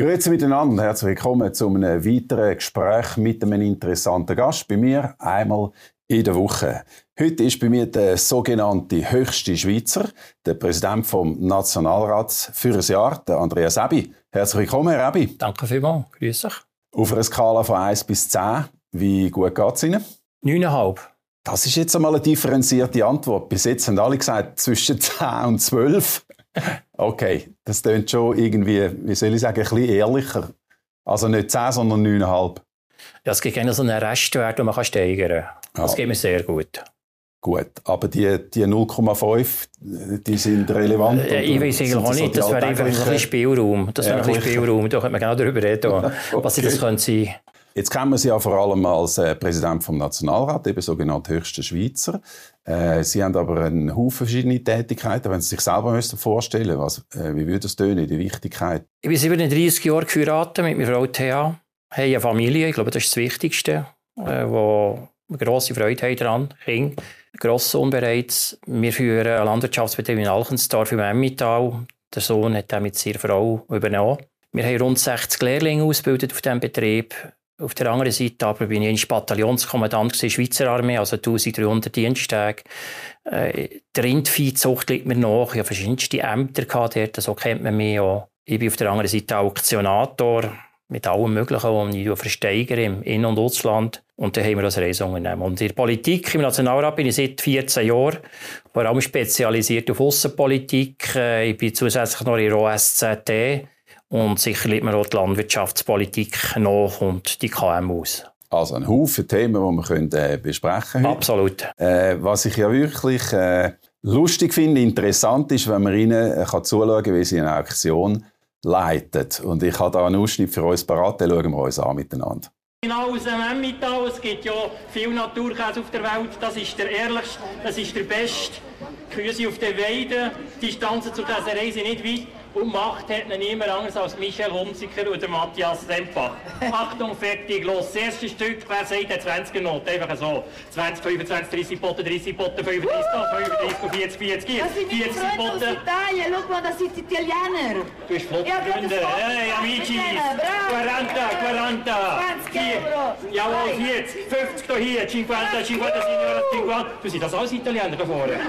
Grüezi miteinander, herzlich willkommen zu einem weiteren Gespräch mit einem interessanten Gast. Bei mir einmal in der Woche. Heute ist bei mir der sogenannte höchste Schweizer, der Präsident vom Nationalrats für ein Jahr, der Andreas Ebi. Herzlich willkommen, Herr Ebi. Danke vielmals, grüß dich. Auf einer Skala von 1 bis 10, wie gut geht es Ihnen? 9,5. Das ist jetzt einmal eine differenzierte Antwort. Bis jetzt haben alle gesagt, zwischen 10 und 12. Okay, das klingt schon irgendwie, wie soll ich sagen, ein bisschen ehrlicher. Also nicht 10, sondern 9,5. Ja, es gibt gerne so einen Restwert, den man steigern kann. Das geht mir sehr gut. Gut, aber die, die 0,5, die sind relevant? Äh, ich weiß eigentlich auch nicht, das wäre einfach ein bisschen Spielraum. Das wäre ein bisschen Spielraum, da könnte man genau darüber reden, was okay. das könnte sein Jetzt kennen wir Sie ja vor allem als äh, Präsident vom Nationalrat, eben sogenannt höchster Schweizer. Äh, Sie haben aber einen Haufen verschiedene Tätigkeiten. Wenn Sie sich selber müssten vorstellen was, äh, wie würde das tönen, die Wichtigkeit? Ich bin 37 Jahre geheiratet mit meiner Frau Thea. Haben eine Familie, ich glaube, das ist das Wichtigste, äh, wo wir grosse Freude haben daran. Kinder, Grosssohn bereits. Wir führen einen Landwirtschaftsbetrieb in Alchensdorf im Emmental. Der Sohn hat den mit seiner Frau übernommen. Wir haben rund 60 Lehrlinge ausgebildet auf diesem Betrieb. Auf der anderen Seite aber bin ich Bataillonskommandant der Schweizer Armee, also 1300 Diensttage. Äh, die Rindviehzucht liegt mir nach. Ich habe verschiedenste Ämter dort, so kennt man mich auch. Ich bin auf der anderen Seite Auktionator mit allem Möglichen, was ich versteigere im In- und Ausland. Und dann haben wir das Reiseunternehmen. Und in der Politik, im Nationalrat bin ich seit 14 Jahren, vor allem spezialisiert auf Außenpolitik. Äh, ich bin zusätzlich noch in der OSZE und sicher liegt mir auch die Landwirtschaftspolitik nach und die KMUs. Also ein Haufen Themen, die wir können, äh, besprechen können. Absolut. Äh, was ich ja wirklich äh, lustig finde, interessant ist, wenn man ihnen äh, kann zuschauen kann, wie sie eine Auktion leitet. Und ich habe da einen Ausschnitt für uns parat, den schauen wir uns an miteinander. Genau aus dem Emmental, es gibt ja viel Naturkäse auf der Welt, das ist der ehrlichste, das ist der beste. Kühe sind auf der Weide, die Distanzen zu dieser Reise nicht weit. Und Macht hat ihn niemand anders als Michel Hunziker oder Matthias Sempach. Achtung, fertig, los. Das erste Stück, wer sagt, der 20er Not, einfach so. 20, 25, 30 Botten, 30 Botten, 35, 35, 40, 40, 40, 40 Botten. Das sind Italien, schau mal, das sind Italiener. Du bist Flottengründer. Hey, amici, 40, 40. 20 Euro. Jawohl, 40, 50 hier, 50, 50, Signora, 50. Du siehst das alles Italiener da vorne.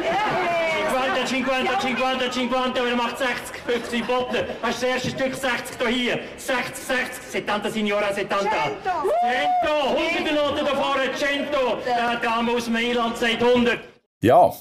50, 50, 50, 50, wer macht 60, 50. Botten. Das ist das erste Stück 60 hier. 60, 60, 70 Signora, 70. 100 hunderte Noten da vorne, 100. Der Dame aus Mailand sagt 100. Ja.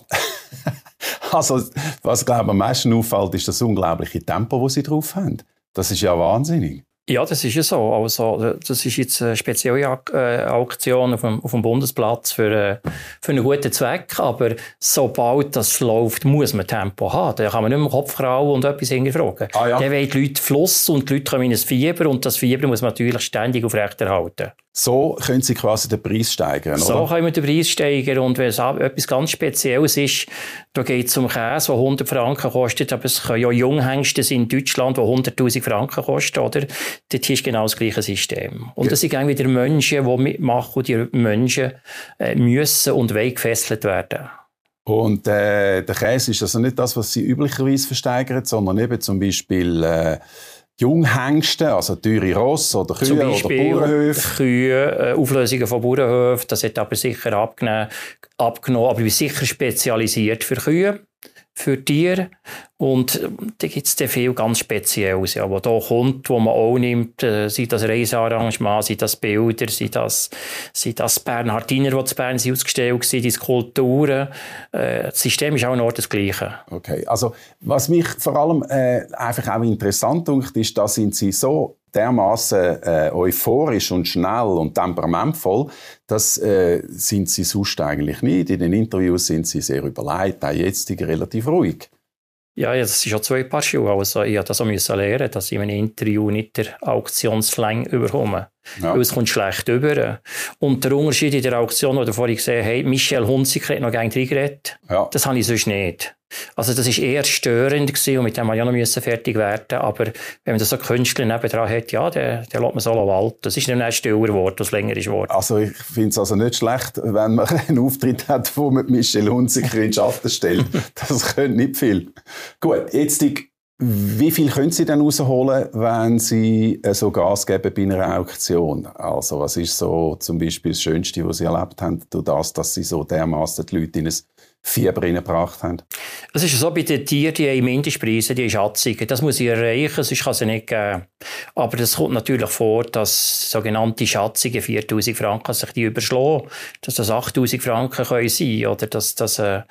also, was glaube ich am meisten auffällt, ist das unglaubliche Tempo, das sie drauf haben. Das ist ja wahnsinnig. Ja, das ist ja so. Also, das ist jetzt eine spezielle äh, Auktion auf dem, auf dem Bundesplatz für, äh, für einen guten Zweck. Aber sobald das läuft, muss man Tempo haben. Da kann man nicht mehr Kopf krauen und etwas hinterfragen. Ah, ja. Dann wollen die Leute Fluss und die Leute kommen in ein Fieber und das Fieber muss man natürlich ständig aufrechterhalten. So können Sie quasi den Preis steigern, So oder? können wir den Preis steigern und wenn es etwas ganz Spezielles ist, da geht es um Käse, der 100 Franken kostet, aber es können ja Junghengste in Deutschland, die 100'000 Franken kosten, oder? Dort ist genau das gleiche System. Und ja. das sind irgendwie die Menschen, die mitmachen und die Menschen äh, müssen und wollen gefesselt werden. Und äh, der Käse ist also nicht das, was Sie üblicherweise versteigern, sondern eben zum Beispiel äh, Junghengste, also teure Ross oder Kühe Zum Beispiel oder Bauernhöfe? Kühe, äh, Auflösungen von Bauernhöfen, das hat aber sicher abgenommen, abgenommen aber wir sind sicher spezialisiert für Kühe für Tiere. Und da gibt es viel ganz Spezielles, ja, was da kommt, wo man auch nimmt, äh, sei das Reisearrangement, sei das Bilder, sei das, sei das Bernhardiner, die zu Bern sind ausgestellt sind, die Skulpturen. Äh, das System ist auch noch das Gleiche. Okay, also was mich vor allem äh, einfach auch interessant dunkt, ist, da sind Sie so dermaßen äh, euphorisch und schnell und temperamentvoll, das äh, sind sie sonst eigentlich nicht. In den Interviews sind sie sehr überlegt, auch jetzt relativ ruhig. Ja, das ist schon zwei Paar Schuhe. Also ich musste das lernen, dass ich in einem Interview nicht der Auktionsslang überkomme. Ja. Weil es kommt schlecht über. Und der Unterschied in der Auktion, wo du vorhin gesehen hast, Michel Hunziker hat noch gegen reingeredet. Ja. Das habe ich sonst nicht. Also das war eher störend gewesen und mit dem wir ja noch fertig werden Aber wenn man das so Künstler nebendran hat, ja, dann, dann lässt man so walten. Das ist nicht ein stiller Wort, das länger ist Wort. Also ich finde es also nicht schlecht, wenn man einen Auftritt hat, wo man Michel Hunziker in den Schatten stellt. Das könnte nicht viel. Gut, jetzt die Wie viel können Sie denn rausholen, wenn Sie äh, so Gas geben bei einer Auktion? Also was ist so zum Beispiel das Schönste, was Sie erlebt haben, durch das, dass Sie so dermaßen die Leute in ein Fieber reingebracht haben? Es ist so, bei den Tieren, die haben Mindestpreise, die Schatzungen. Das muss ich erreichen, sonst kann es nicht geben. Aber es kommt natürlich vor, dass sogenannte Schatzungen, 4000 Franken, sich die überschlagen. Dass das 8000 Franken können sein Oder dass das, äh,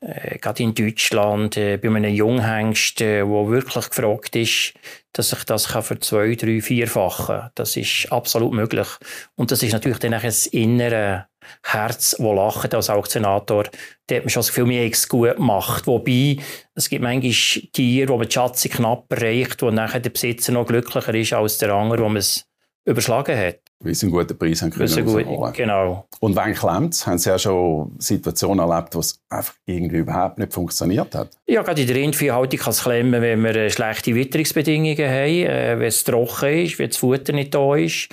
äh, gerade in Deutschland, äh, bei einem Junghengst, äh, wirklich gefragt ist, dass ich das kann für zwei, drei, vierfachen. Das ist absolut möglich. Und das ist natürlich dann ein innere Herz, das lacht als Auktionator. Da hat man schon das Gefühl, man es gut gemacht. Wobei, es gibt manchmal Tiere, wo man die Schatzung knapp erreicht, wo nachher der Besitzer noch glücklicher ist als der andere, wo man es überschlagen hat. Weil sie einen guten Preis haben können gut, Genau. Und wenn klemmt haben Sie ja schon Situationen erlebt, wo es einfach irgendwie überhaupt nicht funktioniert hat? Ja, gerade in der Rindviehhaltung kann es klemmen, wenn wir äh, schlechte Witterungsbedingungen haben, äh, wenn es trocken ist, wenn das Futter nicht da ist,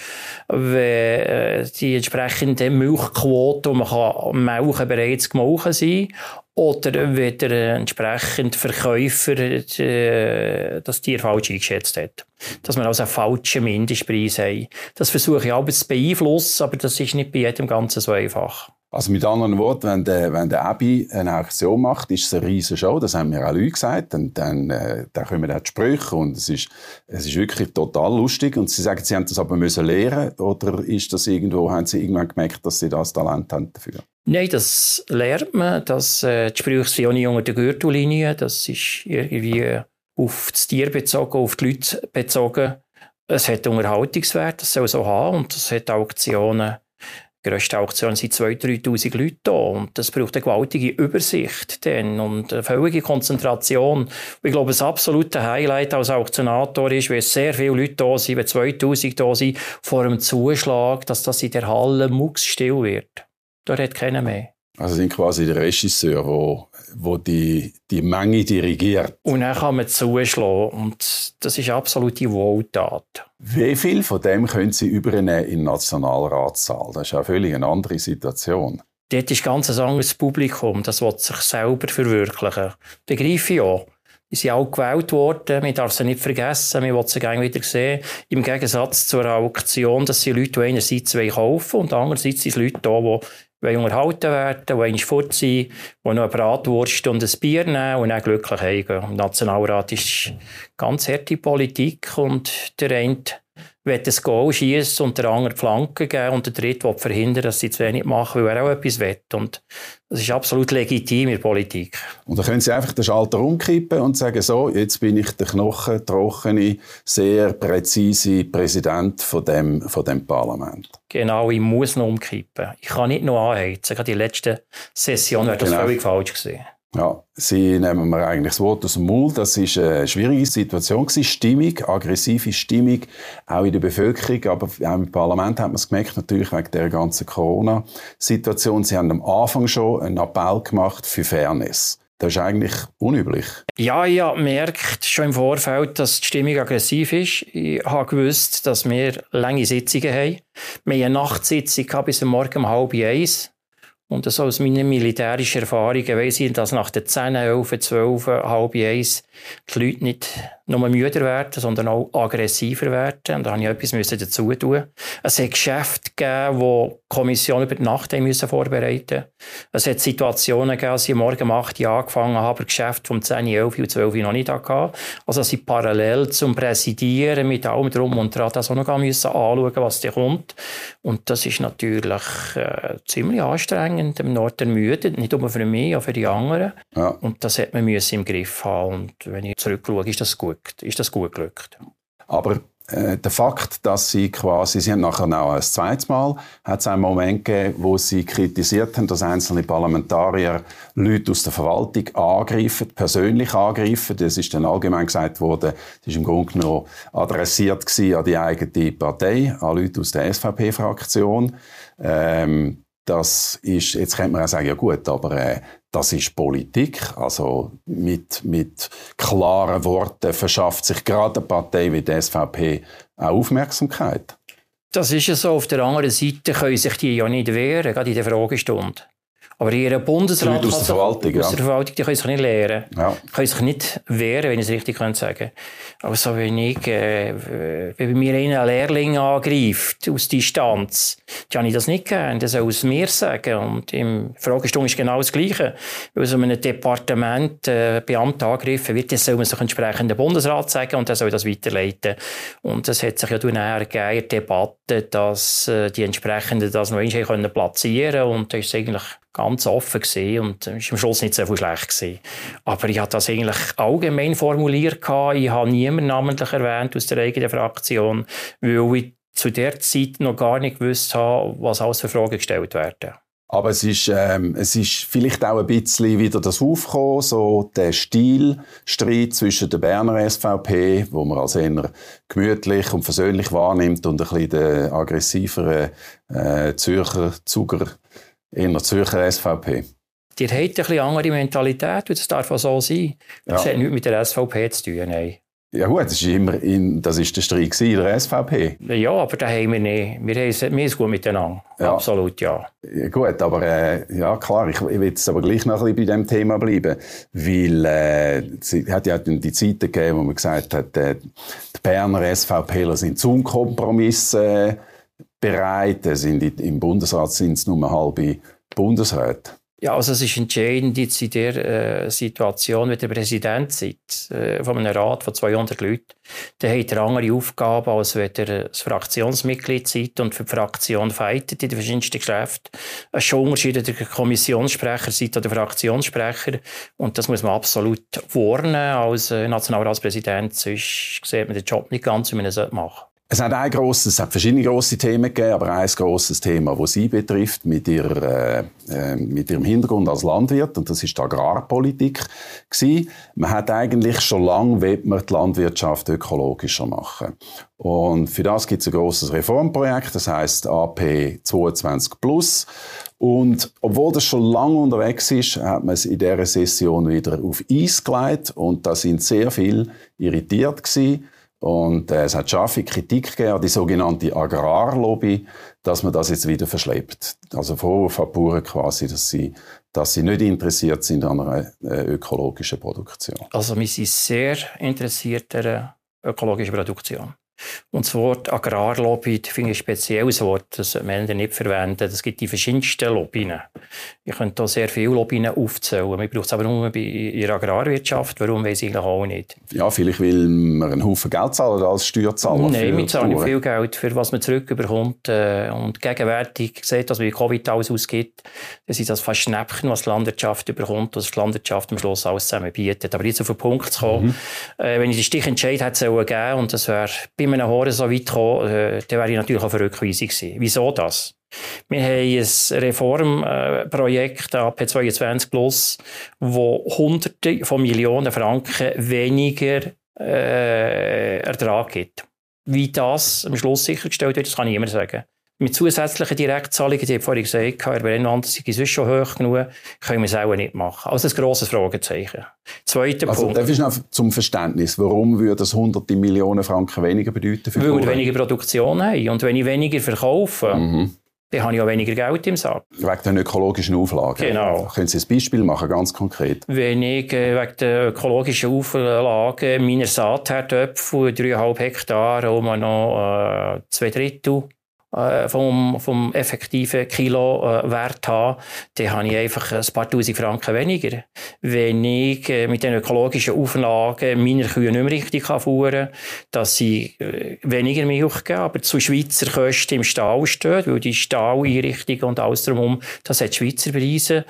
wenn äh, die entsprechende Milchquote, die man kann melken bereits gemolken sein oder wenn der entsprechende Verkäufer das Tier falsch eingeschätzt hat. Dass man also einen falschen Mindestpreis hat. Das versuche ich auch zu beeinflussen, aber das ist nicht bei jedem Ganzen so einfach. Also mit anderen Worten, wenn der, wenn der Abi eine Aktion macht, ist es eine riesige Show. Das haben mir auch Leute gesagt. Und dann, äh, dann kommen auch die Sprüche und es ist, es ist wirklich total lustig. Und sie sagen, sie haben das aber müssen lernen oder ist das irgendwo, haben sie irgendwann gemerkt, dass sie das Talent haben dafür? Nein, das lernt man. Das, äh, die Sprüche sind auch nicht unter der Gürtellinie. Das ist irgendwie auf das Tier bezogen, auf die Leute bezogen. Es hat Unterhaltungswert, das soll so haben. Und es hat Auktionen die grösste Auktion sind 2'000, 3'000 Leute da und das braucht eine gewaltige Übersicht dann und eine völlige Konzentration. ich glaube, das absolute Highlight als Auktionator ist, wenn sehr viele Leute da sind, wenn 2'000 da sind, vor einem Zuschlag, dass das in der Halle mucksstill wird. Da hat keiner mehr. Also sind quasi der Regisseur, wo, die, die Menge dirigiert. Und dann kann man zuschlagen und das ist absolute Wohltat. Wie viel von dem können Sie übernehmen in den Nationalratssaal? Das ist ja völlig eine andere Situation. Dort ist ganz ein anderes Publikum, das will sich selber verwirklichen. Begreife ich auch. Die sind auch gewählt worden, man darf sie nicht vergessen, man will sie gerne wieder sehen. Im Gegensatz zur Auktion, dass sie Leute, die einerseits kaufen und andererseits sind es Leute da, die wollen unterhalten werden, einmal fort sein, die noch eine Bratwurst und ein Bier nehmen und dann glücklich heimgehen. Im Nationalrat ist ganz harte Politik und der eine will das Goal schießen und der andere die Flanke geben und der dritte will verhindern, dass sie zu wenig machen, weil er auch etwas will. Und das ist absolut legitim in der Politik. Und dann können Sie einfach den Schalter umkippen und sagen, so, jetzt bin ich der knochentrockene, sehr präzise Präsident von dem, von dem Parlament. Genau, ich muss noch umkippen. Ich kann nicht noch anheizen. Gerade die letzte Session wäre das genau. völlig falsch gewesen. Ja, sie nehmen mir eigentlich das Wort aus dem Mund. Das ist eine schwierige Situation. Stimmung, aggressive Stimmung, auch in der Bevölkerung, aber auch im Parlament hat man es gemerkt, natürlich wegen der ganzen Corona-Situation. Sie haben am Anfang schon einen Appell gemacht für Fairness. Das ist eigentlich unüblich. Ja, ich habe gemerkt schon im Vorfeld, dass die Stimmung aggressiv ist. Ich habe gewusst, dass wir lange Sitzungen haben. Wir haben eine Nachtsitzung bis Morgen um halb eins. Und so aus meinen militärischen Erfahrungen weiss ich, dass nach den 10, 11, 12, halb eins die Leute nicht nur müder werden, sondern auch aggressiver werden. Und da musste ich etwas dazu tun. Es hat Geschäfte gegeben, die die Kommission über die Nacht müssen vorbereiten musste. Es hat Situationen gegeben, als ich morgen um 8 Uhr angefangen habe, aber Geschäfte vom 10, 11 und 12 Uhr noch nicht hatte. Also sie parallel zum Präsidieren mit allem drum und dran das auch noch müssen anschauen, was da kommt. Und das ist natürlich äh, ziemlich anstrengend, im Norden ermüdend, nicht nur für mich, auch für die anderen. Ja. Und das hat man im Griff haben. Und wenn ich zurückschaue, ist das gut gut, ist das gut gelöst. Aber äh, der Fakt, dass sie quasi, sie haben nachher auch ein zweites Mal, hat es einen Moment gegeben, wo sie kritisiert haben, dass einzelne Parlamentarier Leute aus der Verwaltung angreifen, persönlich angreifen. Das ist dann allgemein gesagt worden, das ist im Grunde genommen adressiert an die eigene Partei, an Leute aus der SVP-Fraktion. Ähm, das ist, jetzt könnte man auch sagen, ja gut, aber äh, das ist Politik. Also mit, mit klaren Worten verschafft sich gerade eine Partei wie die SVP auch Aufmerksamkeit. Das ist ja so. Auf der anderen Seite können sich die ja nicht wehren, gerade in der Fragestunde. Aber ihre Bundesrat Leute aus der Verwaltung, aus ja. der Verwaltung, die können sich nicht lehren. Ja. Können sich nicht wehren, wenn ich es richtig sagen kann. Aber so wenn ich, äh, wenn bei mir einer einen Lehrling angreift, aus Distanz, dann habe ich das nicht gern. Der soll es mir sagen. Und im Fragestunde ist genau das Gleiche. Weil so einem Departement äh, Beamter angegriffen wird, dann soll man sich entsprechend den Bundesrat sagen und der soll das weiterleiten. Und das hat sich ja nachher gegeben in der Debatte, dass äh, die entsprechenden das noch einmal können platzieren und das ist eigentlich ganz offen gesehen und es war am Schluss nicht so viel schlecht gewesen. Aber ich habe das eigentlich allgemein formuliert gehabt. Ich habe niemanden namentlich erwähnt aus der eigenen Fraktion, weil ich zu der Zeit noch gar nicht gewusst habe, was alles für Fragen gestellt werden. Aber es ist, ähm, es ist vielleicht auch ein bisschen wieder das Aufkommen, so der Stilstreit zwischen der Berner SVP, wo man als eher gemütlich und versöhnlich wahrnimmt, und ein bisschen der aggressiveren äh, Zürcher Zuger, eher Zürcher SVP. Die hat ein bisschen andere Mentalität, und das darf auch so sein. Das Ja. hat nichts mit der SVP zu tun, nein. Ja gut, das ist immer in, das ist der Streit in der SVP. Ja, aber da haben wir nicht. Wir haben es, gut miteinander. Ja. Absolut, ja. Ja, gut, aber äh, ja klar, ich, ich will jetzt aber gleich noch ein bisschen bei dem Thema bleiben, weil äh, es hat ja die Zeiten gegeben, wo man gesagt hat, äh, die Berner SVPler sind zum Kompromiss äh, bereit, äh, sind in- im Bundesrat sind es nur halbe Bundesräte. Ja, also es ist entscheidend jetzt in der äh, Situation, wenn der Präsident sitzt, äh, von einem Rat von 200 Leuten, dann hat er andere Aufgaben, als wenn er das Fraktionsmitglied sitzt und für die Fraktion fightet in den verschiedensten Geschäften. Es ist schon Unterschied, ob der Kommissionssprecher sitzt oder der Fraktionssprecher. Und das muss man absolut warnen als äh, Nationalratspräsident, sonst sieht man den Job nicht ganz, wie man es machen sollte. Es hat ein grosses, es hat verschiedene grosse Themen gegeben, aber ein grosses Thema, das Sie betrifft, mit, ihrer, äh, äh, mit Ihrem Hintergrund als Landwirt, und das ist die Agrarpolitik gewesen. Man hat eigentlich schon lange will man die Landwirtschaft ökologischer machen. Und für das gibt es ein grosses Reformprojekt, das heißt AP 22 Plus. Und obwohl das schon lange unterwegs ist, hat man es in dieser Session wieder auf Eis gelegt und da sind sehr viele irritiert gewesen. Und äh, es hat scharfe Kritik gegeben an die sogenannte Agrarlobby, dass man das jetzt wieder verschleppt. Also Vorwurf an Bauern quasi, dass sie, dass sie nicht interessiert sind an einer äh, ökologischen Produktion. Also wir sind sehr interessiert an der ökologischen Produktion. Und das Wort Agrarlobby das finde ich ein spezielles Wort, das sollte nicht verwenden. Es gibt die verschiedensten Lobbyen. Ich könnte hier sehr viele Lobbyen aufzählen. Man braucht es aber nur bei in der Agrarwirtschaft. Warum, weiß ich eigentlich auch nicht. Ja, vielleicht will man einen Haufen Geld zahlen als Steuerzahler. Nein, wir zahlen viel Geld für was man zurückbekommt. Äh, und gegenwärtig sieht, dass man Covid alles ausgibt, das ist das fast Schnäppchen, was die Landwirtschaft überkommt, was die Landwirtschaft am Schluss alles zusammen bietet. Aber jetzt auf den Punkt zu kommen, äh, wenn ich den Stichentscheid hätte geben und das wäre bei einem Horen so weit gekommen, äh, dann wäre ich natürlich auf eine Rückweisung gewesen. Wieso das? Wir haben ein Reformprojekt, AP 22 Plus, wo Hunderte von Millionen Franken weniger äh, Ertrag gibt. Wie das am Schluss sichergestellt wird, das kann niemand sagen. Mit zusätzlichen Direktzahlungen, die ich vorhin gesagt habe, Land sind sonst schon hoch genug, können wir es auch nicht machen. Also ein grosses Fragezeichen. Zweiter Also, Punkt. darf ich noch zum Verständnis, warum würde das hunderte Millionen Franken weniger bedeuten für die Weil wir weniger Produktion haben. Und wenn ich weniger verkaufe, Mhm. dann habe ich auch weniger Geld im Sack. Wegen den ökologischen Auflagen. Genau. Können Sie ein Beispiel machen, ganz konkret? Wenn ich äh, wegen der ökologischen Auflagen meiner Saatherdöpfe, 3,5 Hektar, um noch äh, zwei Drittel vom, vom effektiven Kilowert habe, dann habe ich einfach ein paar Tausend Franken weniger. Wenn ich äh, mit den ökologischen Auflagen meine Kühe nicht mehr richtig fahren kann, dass sie äh, weniger Milch geben, aber zu Schweizer Kosten im Stall stehen, weil die Stalleinrichtungen und alles drumherum, das hat Schweizer Preise,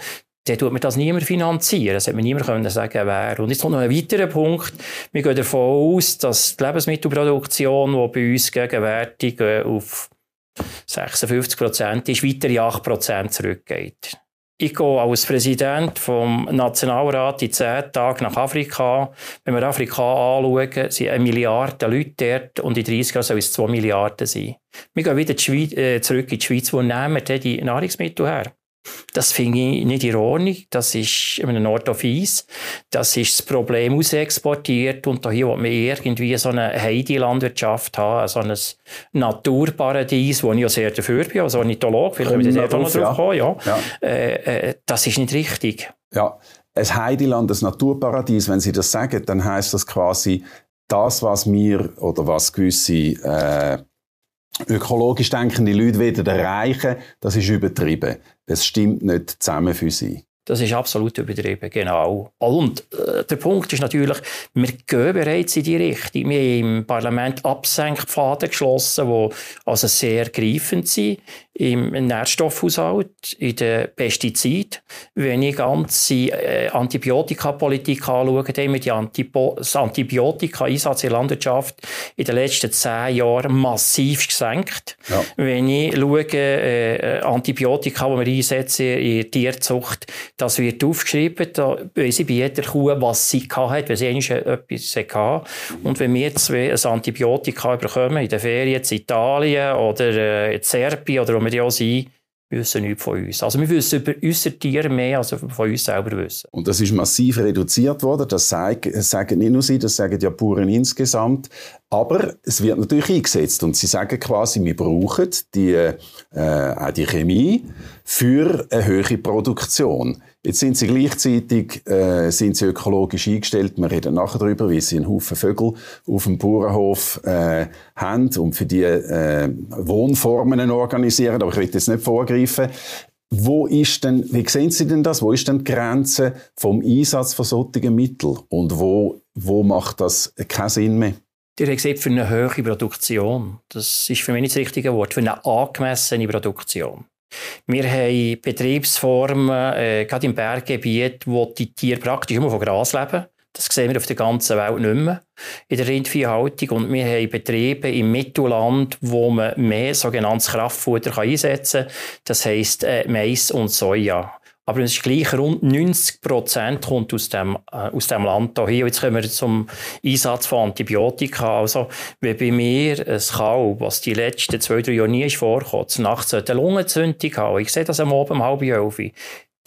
dann tut man das niemand finanzieren. Das hätte man niemand können sagen, wer. Und jetzt kommt noch ein weiterer Punkt. Wir gehen davon aus, dass die Lebensmittelproduktion, die bei uns gegenwärtig äh, auf 56 Prozent ist, weitere 8 Prozent zurückgeht. Ich gehe als Präsident vom Nationalrat in zehn Tagen nach Afrika. Wenn wir Afrika anschauen, sind eine Milliarde Leute dort und in 30 Jahren sollen es 2 Milliarden sein. Wir gehen wieder äh, zurück in die Schweiz. Wo nehmen wir die Nahrungsmittel her? Das finde ich nicht in Ordnung. Das ist in einem Ort fies. Das ist das Problem ausexportiert und hier will man irgendwie so eine Heidi-Landwirtschaft haben, so ein Naturparadies, wo ich ja sehr dafür bin, als Ornithologe, vielleicht Kommen wir wir das noch drauf, drauf kommen, ja. Ja. Äh, äh, das ist nicht richtig. Ja, ein Heideland, ein Naturparadies, wenn Sie das sagen, dann heißt das quasi, das, was wir oder was gewisse äh, ökologisch denkende Leute wieder erreichen, das ist übertrieben. Es stimmt nicht zusammen für sie. Das ist absolut übertrieben, genau. Und äh, der Punkt ist natürlich, wir gehen bereits in die Richtung. Wir haben im Parlament Absenkpfade geschlossen, die also sehr greifend sind im Nährstoffhaushalt, in den Pestiziden. Wenn ich ganze äh, Antibiotikapolitik anschaue, dann haben wir die das Antibiotika-Einsatz in der Landwirtschaft in den letzten zehn Jahren massiv gesenkt. Ja. Wenn ich schaue, äh, Antibiotika, die wir einsetzen in der Tierzucht, das wird aufgeschrieben, da weiss ich bei jeder Kuh, was sie hat, wenn sie etwas hatte. Und wenn wir zwei ein Antibiotika bekommen, in den Ferien in Italien oder äh, in Serbien oder wo wir ja sind, wissen nichts von uns. Also wir wissen über unsere Tiere mehr, als wir von uns selber wissen. Und das ist massiv reduziert worden. Das sagen, nicht nur Sie, das sagen ja Bauern insgesamt. Aber es wird natürlich eingesetzt. Und Sie sagen quasi, wir brauchen die, äh, auch die Chemie für eine höhere Produktion. Jetzt sind Sie gleichzeitig äh, sind Sie ökologisch eingestellt. Wir reden nachher darüber, wie Sie einen Haufen Vögel auf dem Bauernhof äh, haben und für die äh, Wohnformen organisieren. Aber ich will jetzt nicht vorgreifen. Wo ist denn, wie sehen Sie denn das? Wo ist denn die Grenze vom Einsatz von solchen Mitteln? Und wo, wo macht das keinen Sinn mehr? Ihr habt gesagt, für eine höhere Produktion. Das ist für mich nicht das richtige Wort. Für eine angemessene Produktion. Wir haben Betriebsformen, äh, gerade im Berggebiet, wo die Tiere praktisch immer von Gras leben. Das sehen wir auf der ganzen Welt nicht mehr in der Rindviehhaltung. Und wir haben Betriebe im Mittelland, wo man mehr sogenanntes Kraftfutter einsetzen kann. Das heisst äh, Mais und Soja. Aber es ist gleich rund 90 Prozent kommt aus dem, äh, aus dem Land hier. Jetzt kommen wir zum Einsatz von Antibiotika. Also, wenn bei mir ein Kalb, was die letzten zwei, drei Jahre nie ist vorgekommen, nachts eine Lungenentzündung haben, ich sehe das am Abend um halb elf,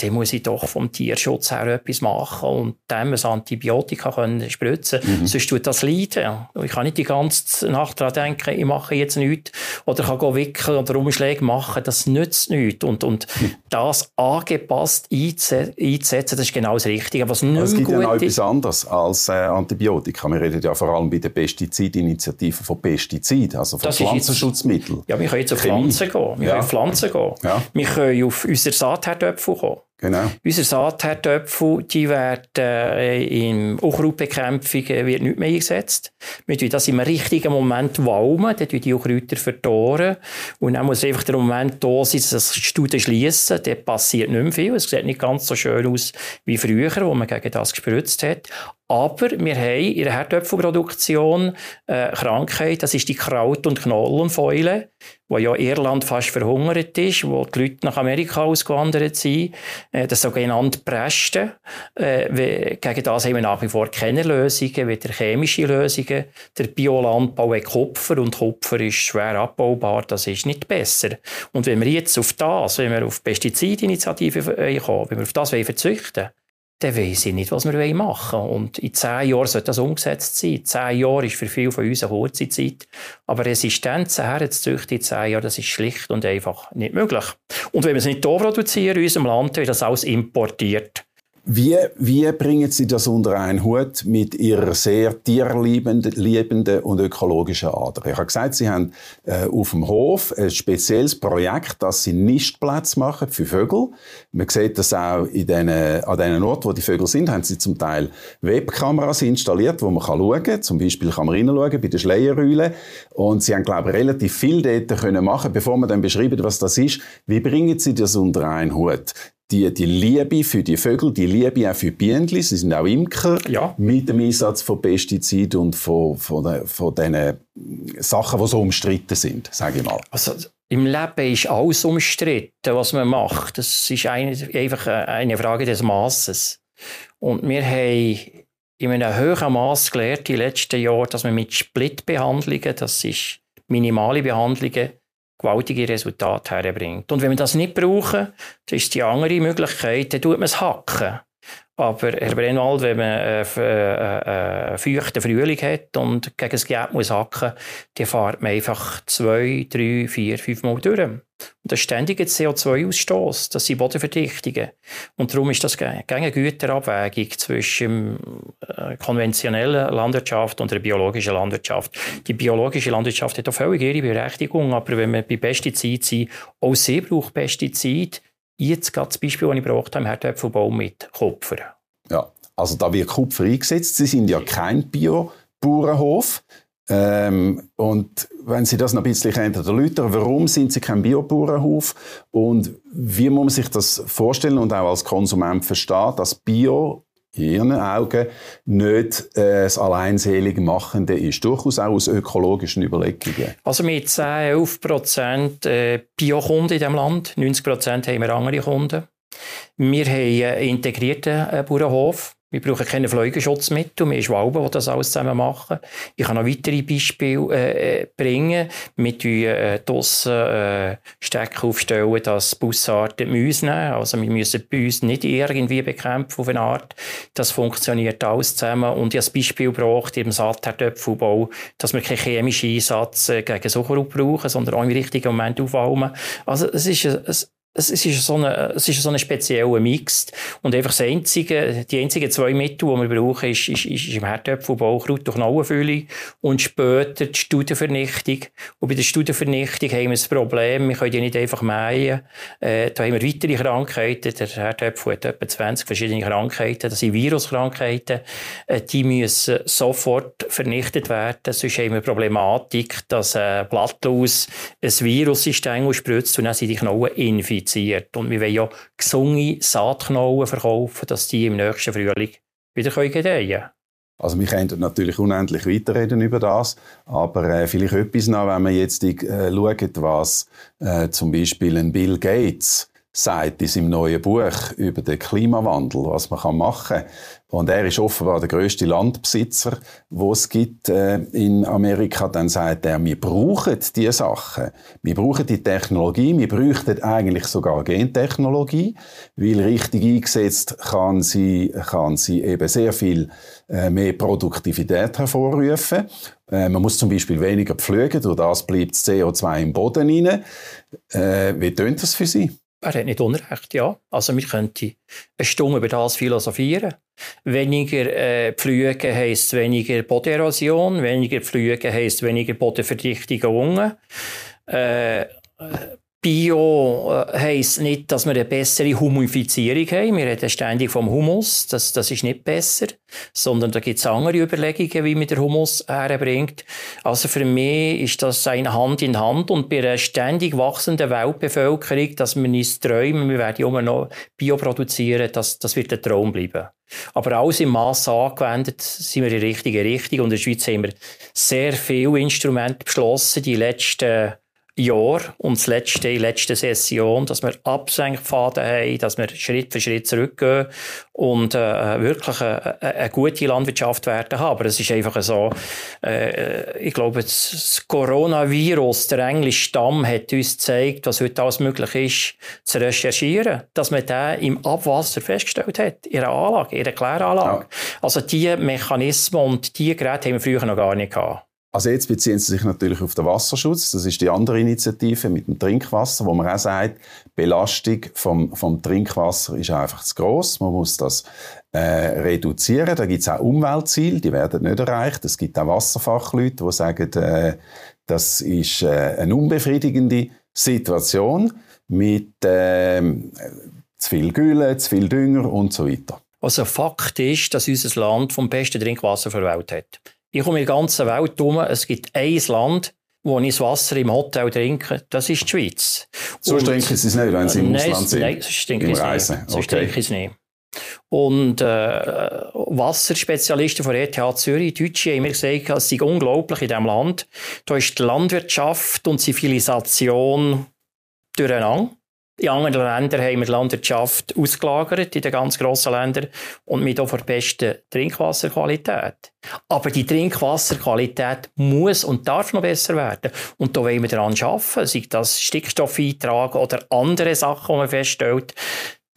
dann muss ich doch vom Tierschutz her etwas machen und dem ein Antibiotika können spritzen mhm. Sonst tut das leiden. Ich kann nicht die ganze Nacht daran denken, ich mache jetzt nichts oder kann go wickeln oder Umschläge machen. Das nützt nichts. Und, und mhm. das angepasst einzusetzen, das ist genau das Richtige. Was nicht es gibt ja noch etwas anderes als äh, Antibiotika. Wir reden ja vor allem bei den Pestizidinitiativen von Pestiziden, also von Das ist jetzt- Pflanzenschutzmitteln. ja, wir können jetzt auf Chemie. Pflanzen gehen. Wir Ja. können auf Pflanzen gehen. Ja. Wir können auf unsere Saatherdöpfel kommen. Genau. Unsere Saatherdöpfel, die werden äh, in Unkrautbekämpfung äh, wird nicht mehr eingesetzt. Wir tun das im richtigen Moment walmen, dann tun die Unkräuter verdoren. Und dann muss einfach der Moment da sein, dass das Studen schliessen. Dann passiert nicht mehr viel. Es sieht nicht ganz so schön aus wie früher, wo man gegen das gespritzt hat. Aber wir haben in der Herdöpfelproduktion äh, Krankheit, das ist die Kraut- und Knollenfäule, wo ja Irland fast verhungert ist, wo die Leute nach Amerika ausgewandert sind. Äh, das sogenannte Presten. Äh, gegen das haben wir nach wie vor keine Lösungen, weder chemische Lösungen. Der Biolandbau hat Kupfer und Kupfer ist schwer abbaubar, das ist nicht besser. Und wenn wir jetzt auf das, wenn wir auf Pestizidinitiativen äh, kommen, wenn wir auf das wollen verzichten dann weiss ich nicht, was wir machen wollen. Und in zehn Jahren sollte das umgesetzt sein. Zehn Jahre ist für viele von uns eine kurze Zeit. Aber Resistenzen herzuzüchten in zehn Jahren, das ist schlicht und einfach nicht möglich. Und wenn wir es nicht hier produzieren, in unserem Land, wird das alles importiert. Wie, wie bringen Sie das unter einen Hut mit Ihrer sehr tierliebenden liebenden und ökologischen Ader? Ich habe gesagt, Sie haben äh, auf dem Hof ein spezielles Projekt, dass Sie Nistplätze machen für Vögel. Man sieht das auch in den, an den Orten, wo die Vögel sind, haben Sie zum Teil Webkameras installiert, wo man schauen kann. Zum Beispiel kann man reinschauen bei den Schleierrühlen. Und Sie haben, glaube ich, relativ viel dort können machen, bevor man dann beschreiben, was das ist. Wie bringen Sie das unter einen Hut? Die, die Liebe für die Vögel, die Liebe auch für die Bienen, sie sind auch Imker, Ja. mit dem Einsatz von Pestiziden und von, von, von diesen Sachen, die so umstritten sind, sage ich mal. Also, im Leben ist alles umstritten, was man macht. Das ist eine, einfach eine Frage des Maßes. Und wir haben in einem hohen Maß gelernt, die letzten Jahre, dass man mit Splitbehandlungen, das ist minimale Behandlungen, gewaltige Resultate herbringt. Und wenn wir das nicht brauchen, dann ist die andere Möglichkeit, dann tut man es hacken. Aber Herr Brennwald, wenn man einen äh, äh, feuchten Frühling hat und gegen das Geld muss hacken, dann fährt man einfach zwei, drei, vier, fünf Mal durch. Und das ständige CO2-Ausstoß, das sind Bodenverdichtungen. Und darum ist das eine Güterabwägung zwischen äh, konventioneller Landwirtschaft und der biologischen Landwirtschaft. Die biologische Landwirtschaft hat auch völlig ihre Berechtigung, aber wenn wir bei Pestiziden sind, auch sie braucht Pestizide, Jetzt gerade das Beispiel, das ich gebraucht habe, im Herdöpfelbau mit Kupfer. Ja, also da wird Kupfer eingesetzt. Sie sind ja kein Bio-Bauernhof. Ähm, und wenn Sie das noch ein bisschen erläutern warum sind Sie kein Biobauernhof und wie muss man sich das vorstellen und auch als Konsument verstehen, dass Bio in Ihren Augen nicht äh, das alleinselig Machende ist, durchaus auch aus ökologischen Überlegungen. Also mit 10, 11 Prozent äh, Bio-Kunden in diesem Land, 90 Prozent haben wir andere Kunden. Wir haben einen integrierten äh, Bauernhof. Wir brauchen keine Fleugenschutz-Mittel, wir Schwalben, die das alles zusammen machen. Ich kann noch weitere Beispiele äh, bringen. Wir tun äh, draussen äh, Stecke aufstellen, dass Bussarten Mäuse nehmen. Also wir müssen die Mäuse nicht irgendwie bekämpfen auf eine Art. Das funktioniert alles zusammen. Und ich habe ein Beispiel gebracht im Saatherdöpfelbau, dass wir keinen chemischen Einsatz äh, gegen Suckerrut brauchen, sondern auch im richtigen Moment aufwalmen. Also es ist ein, es ist so eine, es ist so eine spezielle Mix. Und einfach das einzige, die einzigen zwei Mittel, die wir brauchen, ist, ist, ist im Herdöpfelbau Kraut durch Knollenfüllung und später die Studenvernichtung. Und bei der Studenvernichtung haben wir das Problem, wir können die nicht einfach mähen. Äh, da haben wir weitere Krankheiten. Der Herdöpfel hat etwa 20 verschiedene Krankheiten. Das sind Viruskrankheiten. Äh, die müssen sofort vernichtet werden. Sonst haben wir Problematik, dass ein Blattlaus ein Virus ist, spritzt und dann sind die Knollen infiziert produziert. Und wir wollen ja gesunde Saatknollen verkaufen, dass die im nächsten Frühling wieder gedeihen können. Also wir könnten natürlich unendlich weiterreden über das, aber äh, vielleicht etwas noch, wenn man jetzt äh, schaut, was äh, zum Beispiel ein Bill Gates sagt in seinem neuen Buch über den Klimawandel, was man machen kann. Und er ist offenbar der größte Landbesitzer, wo es gibt äh, in Amerika. Dann sagt er, wir brauchen diese Sachen. Wir brauchen die Technologie. Wir bräuchten eigentlich sogar Gentechnologie, weil richtig eingesetzt kann sie, kann sie eben sehr viel äh, mehr Produktivität hervorrufen. Äh, man muss zum Beispiel weniger pflügen, durch das bleibt das CO2 im Boden rein. Äh, wie tönt das für Sie? Er hat nicht Unrecht, ja. Also wir könnten eine Stunde über das philosophieren. Weniger äh, Pflügen heisst weniger Bodenerosion, weniger Pflügen heisst weniger Bodenverdichtung. Äh, Bio äh, heisst nicht, dass wir eine bessere Humifizierung haben. Wir reden ständig vom Humus. Das, das ist nicht besser. Sondern da gibt es andere Überlegungen, wie man den Humus herbringt. Also für mich ist das eine Hand in Hand. Und bei einer ständig wachsenden Weltbevölkerung, dass wir uns träumen, wir werden immer noch Bio produzieren, das, das wird ein Traum bleiben. Aber alles im Mass angewendet sind wir in die richtige Richtung. Und in der Schweiz haben wir sehr viele Instrumente beschlossen, die letzten Jahr und das letzte, die letzte Session, dass wir Absenkpfade haben, dass wir Schritt für Schritt zurückgehen und äh, wirklich eine, eine, gute Landwirtschaft werden haben. Aber es ist einfach so, äh, ich glaube, das Coronavirus, der englische Stamm, hat uns gezeigt, was heute alles möglich ist, zu recherchieren, dass man den im Abwasser festgestellt hat, in ihrer Anlage, in ihrer Kläranlage. Ja. Also diese Mechanismen und diese Geräte haben wir früher noch gar nicht gehabt. Also jetzt beziehen Sie sich natürlich auf den Wasserschutz. Das ist die andere Initiative mit dem Trinkwasser, wo man auch sagt, Belastung vom, vom Trinkwasser ist einfach zu groß. Man muss das äh, reduzieren. Da gibt es auch Umweltziele, die werden nicht erreicht. Es gibt auch Wasserfachleute, die sagen, äh, das ist äh, eine unbefriedigende Situation mit äh, zu viel Gülle, zu viel Dünger und so weiter. Also Fakt ist, dass unser Land vom besten Trinkwasser der Welt hat. Ich komme in der ganzen Welt herum. Es gibt ein Land, wo ich das Wasser im Hotel trinke, das ist die Schweiz. So trinken Sie es nicht, wenn Sie im nein, Ausland sind? Nein, sonst trinke ich es nicht. Sonst okay. trinke ich es nicht. Und äh, Wasserspezialisten von ETH Zürich, Deutsche, haben mir gesagt, es sei unglaublich in diesem Land. Da ist die Landwirtschaft und Zivilisation durcheinander. In anderen Ländern haben wir die Landwirtschaft ausgelagert, in den ganz grossen Ländern, und mit auch der besten Trinkwasserqualität. Aber die Trinkwasserqualität muss und darf noch besser werden. Und da wollen wir daran arbeiten, sei das Stickstoffeintrag oder andere Sachen, die man feststellt.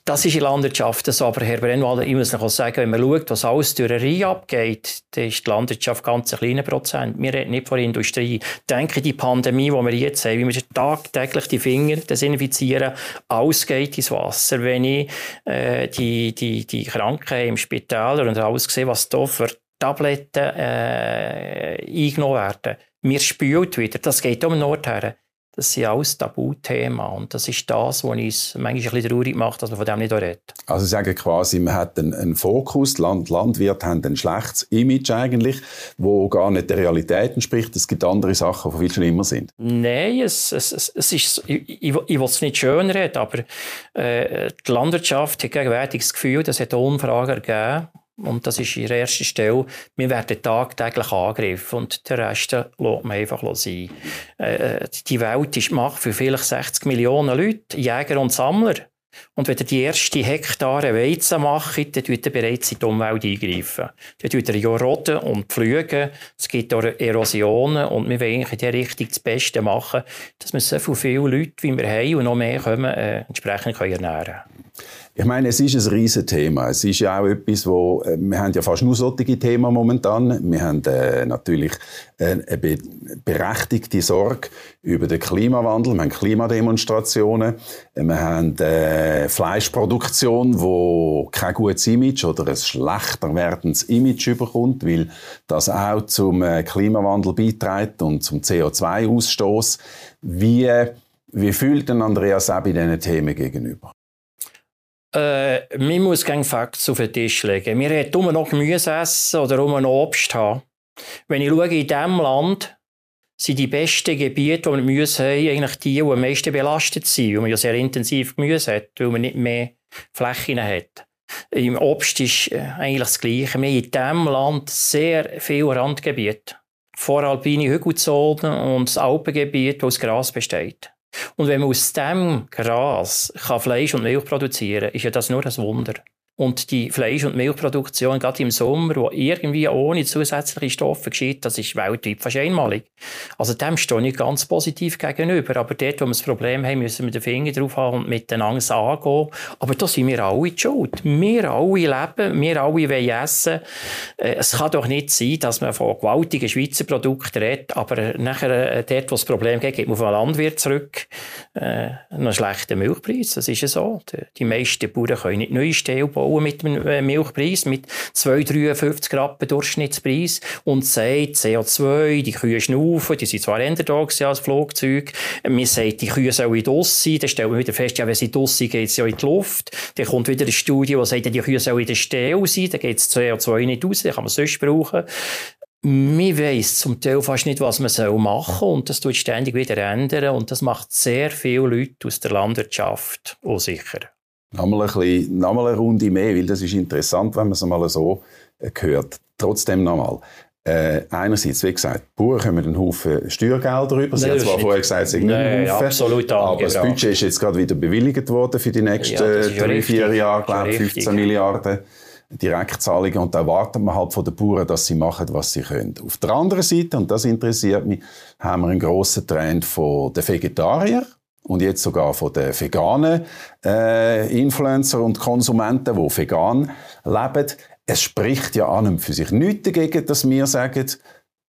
Das ist in Landwirtschaft so, aber Herr Brennwalder, ich muss noch sagen, wenn man schaut, was alles durch eine Reihe abgeht, dann ist die Landwirtschaft ganz ein kleiner Prozent. Wir reden nicht von der Industrie. Denke die Pandemie, die wir jetzt haben, wie wir tagtäglich die Finger desinfizieren, alles geht ins Wasser. Wenn ich äh, die, die, die Kranken im Spital und alles sehe, was da für Tabletten äh, eingenommen werden, mir spült wieder, das geht um den Ort her. Das sind alles Tabuthemen. Und das ist das, was uns manchmal ein bisschen traurig macht, dass man von dem nicht redet. Also Sie sagen quasi, man hat einen, einen Fokus, Land, Landwirte haben ein schlechtes Image eigentlich, wo gar nicht der Realität entspricht. Es gibt andere Sachen, die viel schlimmer sind. Nein, es, es, es, es ist, ich, ich, ich will es nicht schön reden, aber äh, die Landwirtschaft hat gegenwärtig das Gefühl, das hat Umfragen gegeben, und das ist ihre erste Stelle. Wir werden tagtäglich angegriffen und der Rest lässt man einfach sein. Äh, die Welt ist Macht für vielleicht 60 Millionen Leute, Jäger und Sammler. Und wenn ihr die ersten Hektare Weizen macht, dann tut ihr bereits in die Umwelt eingreifen. Dann tut ihr ja roden und pflügen. Es gibt auch Erosionen und wir wollen in der Richtung das Beste machen, dass wir so viele Leute, wie wir haben und noch mehr kommen, äh, entsprechend ernähren können. Ich meine, es ist ein riesen Thema. Es ist ja auch etwas, wo äh, wir haben ja fast nur solche Themen momentan. Wir haben äh, natürlich äh, eine be berechtigte Sorge über den Klimawandel. Wir haben Klimademonstrationen. Wir haben äh, Fleischproduktion, wo kein gutes Image oder ein schlechter werdendes Image überkommt, weil das auch zum äh, Klimawandel beiträgt und zum CO2-Ausstoß. Wie wie fühlt denn Andreas Sebi diesen Themen gegenüber? Äh, man muss keine Facts auf den Tisch legen. Wir hätten immer noch Gemüse essen oder immer noch Obst haben. Wenn ich schaue, in diesem Land sind die besten Gebiete, die wir Gemüse haben, eigentlich die, die am meisten belastet sind, weil man ja sehr intensiv Gemüse hat, weil man nicht mehr Flächen hat. Im Obst ist äh, eigentlich das Gleiche. Wir haben in diesem Land sehr viele Randgebiete. Voralpine Hügelzonen und das Alpengebiet, wo das Gras besteht. Und wenn man aus dem Gras kann Fleisch und Milch produzieren kann, ist ja das nur ein Wunder. Und die Fleisch- und Milchproduktion, gerade im Sommer, wo irgendwie ohne zusätzliche Stoffe geschieht, das ist weltweit fast einmalig. Also dem stehe ich ganz positiv gegenüber. Aber dort, wo wir das Problem haben, müssen wir den Finger drauf haben und mit den Angst angehen. Aber da sind wir alle die schuld. Wir alle leben, wir alle wollen essen. Äh, es kann doch nicht sein, dass man von gewaltigen Schweizer Produkten redet, aber nachher äh, dort, wo es Problem gibt, geht man auf den Landwirt zurück. Äh, einen schlechten Milchpreis, das ist ja so. Die meisten Bauern können nicht neue Ställe bauen bauen mit dem äh, Milchpreis, mit 2,53 Rappen Durchschnittspreis und sagt, CO2, die Kühe schnaufen, die sind zwar eher da als Flugzeug, man sagt, die Kühe sollen draus sein, dann stellen wir wieder fest, ja, wenn sie draus sind, geht es ja in die Luft, dann kommt wieder eine Studie, die sagt, die Kühe sollen in der Stelle sein, dann geht das CO2 nicht raus, dann kann man sonst brauchen. Man weiss zum Teil fast nicht, was man machen soll und das tut ständig wieder ändern und das macht sehr viele Leute aus der Landwirtschaft unsicher. Nochmal, ein bisschen, nochmal eine Runde mehr, weil das ist interessant, wenn man es mal so äh, hört. Trotzdem nochmal. Äh, einerseits, wie gesagt, die Bauern kommen einen Haufen Steuergelder rüber. Sie haben zwar vorher gesagt, es sind nicht ein Haufen, absolut aber das Budget ist jetzt gerade wieder bewilligt worden für die nächsten ja, drei, vier Jahre, glaube 15 richtig. Milliarden Direktzahlungen und da erwartet man halt von den Bauern, dass sie machen, was sie können. Auf der anderen Seite, und das interessiert mich, haben wir einen grossen Trend von den Vegetariern und jetzt sogar von den veganen äh, Influencer und Konsumenten, die vegan leben. Es spricht ja an und für sich nichts dagegen, dass wir sagen,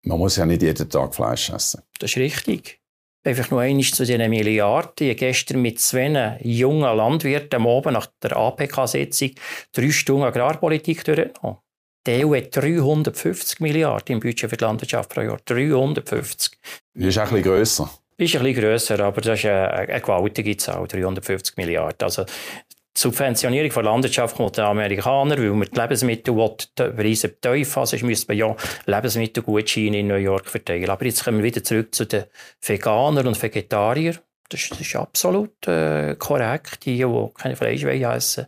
man muss ja nicht jeden Tag Fleisch essen. Das ist richtig. Einfach nur einmal zu diesen Milliarden. Ich gestern mit zwei jungen Landwirten am Abend nach der APK-Sitzung drei Stunden Agrarpolitik durchgenommen. Die EU hat 350 Milliarden im Budget für die Landwirtschaft pro Jahr. 350. Das ist auch ein bisschen grösser. Ist ein bisschen grösser, aber das ist eine, eine gewaltige Zahl, 350 Milliarden. Also, die Subventionierung der Landwirtschaft kommt den Amerikanern, weil man die Lebensmittel die Preise tief haben. Sonst müsste man ja Lebensmittelgutscheine in New York verteilen. Aber jetzt kommen wir wieder zurück zu den Veganern und Vegetariern. Das, das ist absolut äh, korrekt. Die, die kein Fleisch essen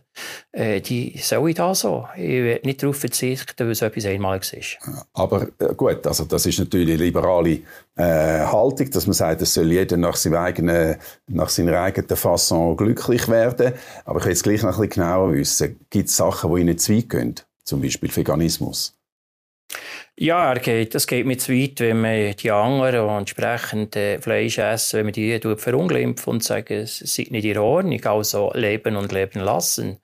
äh, die sollen da so. Ich will nicht darauf verzichten, weil es etwas Einmaliges ist. Aber äh, gut, also das ist natürlich eine liberale äh, Haltung, dass man sagt, es soll jeder nach, seinem eigenen, nach seiner eigenen Fasson glücklich werden. Aber ich will jetzt gleich noch ein bisschen genauer wissen. Gibt es Sachen, die Ihnen zu weit gehen? Zum Beispiel Veganismus? Ja, er geht, das geht mir zu weit, wenn man die anderen, die entsprechend äh, Fleisch essen, wenn man die verunglimpft und sagt, es sei nicht in Ordnung, also leben und leben lassen.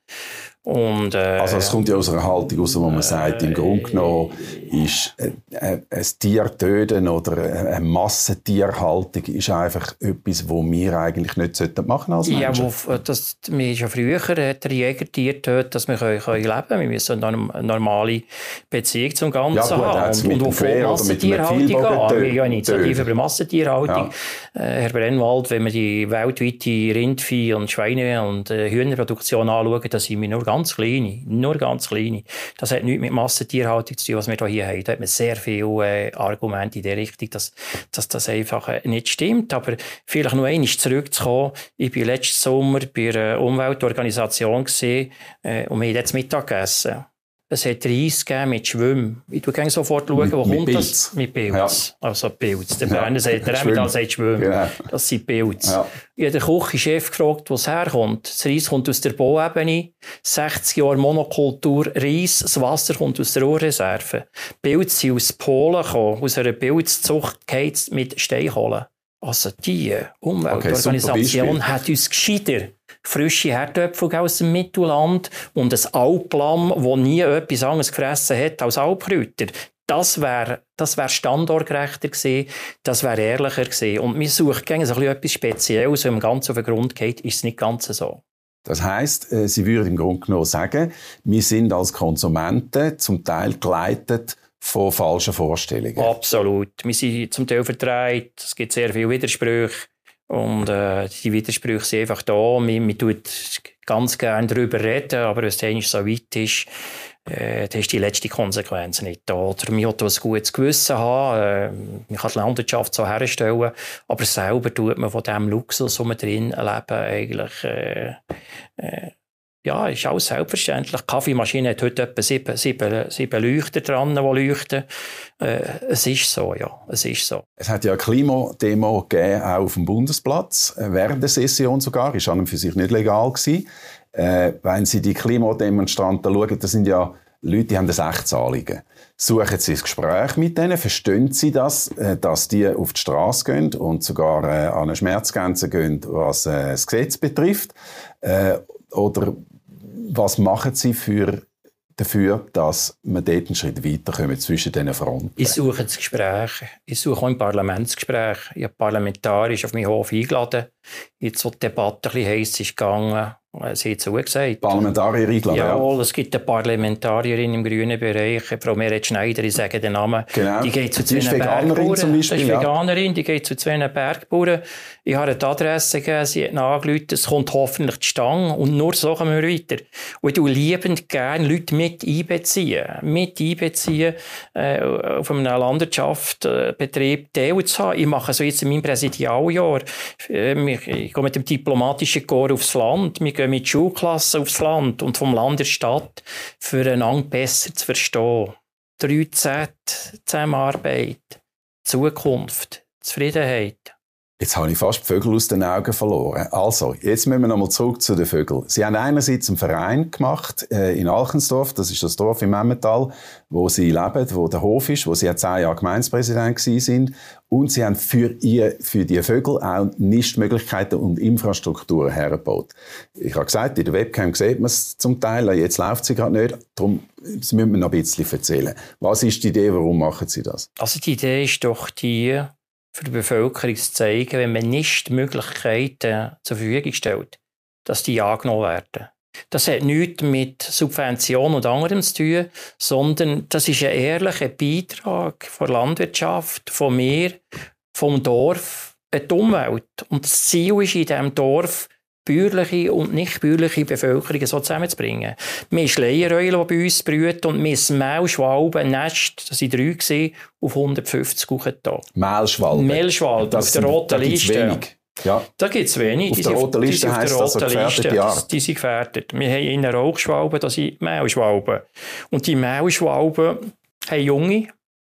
Und, äh, also es kommt ja aus einer Haltung raus, wo man äh, sagt, im Grunde genommen ist äh, äh, ein Tier töten oder eine Massentierhaltung ist einfach etwas, wo wir eigentlich nicht machen als Menschen. Ja, wo, das, wir schon früher hat der Jäger Tier tötet, dass wir können, können leben können. Wir müssen eine normale Beziehung zum Ganzen ja, gut, haben. Und, und wovon Massentierhaltung an? Wir haben eine Initiative über Massentierhaltung. Ja. Äh, Herr Brennwald, wenn wir die weltweite Rindvieh- und Schweine- und äh, Hühnerproduktion anschauen, dann sind wir nur ganz kleine, nur ganz kleine. Das hat nichts mit Massentierhaltung zu tun, was wir hier haben. Da hat man sehr viele äh, Argumente in der Richtung, dass, dass das einfach äh, nicht stimmt. Aber vielleicht noch einmal zurückzukommen. Ich war letzten Sommer bei einer Umweltorganisation gesehen, äh, und wir haben jetzt Mittag gegessen. Es hat Reis mit Schwimmen. Ich schaue sofort, schauen, wo mit kommt Pilz. das? Mit Pilz. Ja. Also Pilz. Der Berner ja. sagt, der Emmental sagt Schwimmen. Genau. Das sind Pilz. Ja. Ich habe den Küchenchef gefragt, wo es herkommt. Das Reis kommt aus der Bauebene. 60 Jahre Monokultur Reis. Das Wasser kommt aus der Urreserve. Pilze sind aus Polen gekommen, aus einer Pilzzucht geheizt mit Steinkohle. Also die Umweltorganisation okay, hat uns gescheiter frische Herdöpfel aus dem Mittelland und ein Alplamm, das nie etwas anderes gefressen hat als Alpkräuter. Das wäre das wär standortgerechter gewesen, das wäre ehrlicher gewesen. Und wir suchen gerne so etwas Spezielles, wenn man ganz auf den Grund geht, ist es nicht ganz so. Das heißt, äh, Sie würden im Grunde genommen sagen, wir sind als Konsumenten zum Teil geleitet von falschen Vorstellungen. Absolut. Wir sind zum Teil verdreht, es gibt sehr viele Widersprüche. Und äh, die Widersprüche sind einfach da. Man, man tut ganz gerne darüber reden, aber wenn es dann so weit ist, äh, dann ist die letzte Konsequenz nicht da. Oder man hat ein gutes Gewissen haben, äh, man kann die Landwirtschaft so herstellen, aber selber tut man von dem Luxus, wo man drin leben, eigentlich äh, äh, ja, ist alles selbstverständlich. Die Kaffeemaschine hat heute etwa sieben, sieben, sieben Leuchter dran, die leuchten. Äh, es ist so, ja. Es ist so. Es hat ja eine Klimademo gegeben, auch auf dem Bundesplatz, äh, während der Session sogar. Ist an und für sich nicht legal gewesen. Äh, wenn Sie die Klimademonstranten schauen, das sind ja Leute, die haben ein echtes. Suchen Sie das Gespräch mit denen, verstehen Sie das, äh, dass die auf die Straße gehen und sogar äh, an eine Schmerzgrenze gehen, was das Gesetz betrifft? Oder was machen Sie für, dafür, dass wir dort einen Schritt weiterkommen zwischen diesen Fronten? Ich suche das Gespräch. Ich suche auch ein Parlamentsgespräch. Ich habe parlamentarisch auf meinen Hof eingeladen. Jetzt, wo die Debatte ein bisschen heiß ist gegangen, Sie hat zugesagt. Parlamentarier eingeladen, ja. es gibt eine Parlamentarierin im grünen Bereich, Frau Meret Schneider, ich sage den Namen. Genau. Die geht zu zwei Bergbauern. Zum Beispiel, das ist Veganerin, die geht zu zwei Bergbauern. Ich habe eine Adresse gegeben, sie hat angerufen, es kommt hoffentlich die Stange und nur so kommen wir weiter. Und ich liebend gerne Leute mit einbeziehen. Mit einbeziehen, äh, auf einem Landwirtschaftsbetrieb teilzuhaben. Ich mache so jetzt in meinem Präsidialjahr. Äh, ich gehe mit dem diplomatischen Chor aufs Land. Wir gehen mit Schulklassen aufs Land und vom Land die Stadt, füreinander besser zu verstehen. 3Z, Zusammenarbeit, Zukunft, Zufriedenheit. Jetzt habe ich fast die Vögel aus den Augen verloren. Also, jetzt müssen wir nochmal zurück zu den Vögeln. Sie haben einerseits einen Verein gemacht äh, in Alchensdorf, das ist das Dorf im Emmental, wo Sie leben, wo der Hof ist, wo Sie ja zehn Jahre Gemeindepräsident sind. Und Sie haben für, ihr, für die Vögel auch Nistmöglichkeiten und Infrastrukturen hergebaut. Ich habe gesagt, in der Webcam sieht man es zum Teil, jetzt läuft sie gerade nicht, darum müssen wir noch ein bisschen erzählen. Was ist die Idee, warum machen Sie das? Also die Idee ist doch die, für die Bevölkerung zu zeigen, wenn man nicht Möglichkeiten zur Verfügung stellt, dass die angenommen werden. Das hat nichts mit Subventionen und anderem zu tun, sondern das ist ein ehrlicher Beitrag von der Landwirtschaft, von mir, vom Dorf, die Umwelt. Und das Ziel ist in diesem Dorf, bäuerliche und nicht bäuerliche Bevölkerung so zusammenzubringen. Wir haben Schleiereulen, die bei uns brüten, und wir haben Mehlschwalben, Nest, das waren drei, auf 150 Kuchen da. Mehlschwalben? Mehlschwalben, auf der roten Liste. Ja. Da gibt es wenig. Auf die der roten Liste die heisst das gefährdete Art. Die sind gefährdet. Wir haben in Rauchschwalben, das sind Mehlschwalben. Und die Mehlschwalben haben Junge,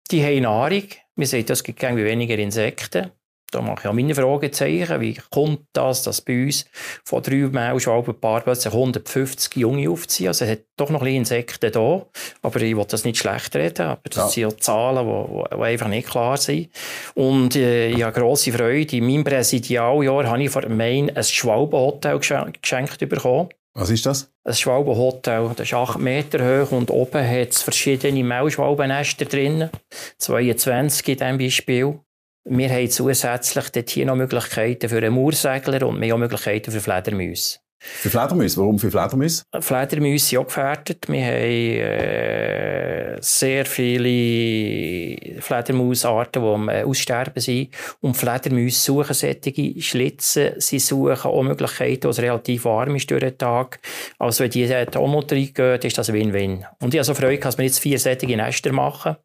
die haben Nahrung. Wir sehen, es gibt weniger Insekten. Da mache ich auch meine Fragezeichen. Wie kommt das, dass bei uns von drei Mehlschwalbenpaaren plötzlich 150 Junge aufziehen? Also es hat doch noch ein bisschen Insekten da. Aber ich will das nicht schlecht reden. Aber das ja. sind ja Zahlen, die, die, einfach nicht klar sind. Und äh, ich habe grosse Freude. In meinem Präsidialjahr habe ich von Main ein Schwalbenhotel geschenkt bekommen. Was ist das? Ein Schwalbenhotel. Das ist 8 Meter hoch und oben hat es verschiedene Mehlschwalbennester drin. 22 in diesem Beispiel. Wir haben zusätzlich dort hier noch Möglichkeiten für einen Moorsegler und wir haben auch Möglichkeiten für Fledermäuse. Für Fledermäuse? Warum für Fledermäuse? Fledermäuse sind auch gefährdet. Wir haben äh, sehr viele Fledermausarten, die am äh, Aussterben sind. Und Fledermäuse suchen solche Schlitzen. Sie suchen auch Möglichkeiten, wo es relativ warm ist durch den Tag. Also wenn die dort auch noch reingehen, ist das Win-Win. Und ich habe so Freude, dass wir jetzt vier solche Nester machen.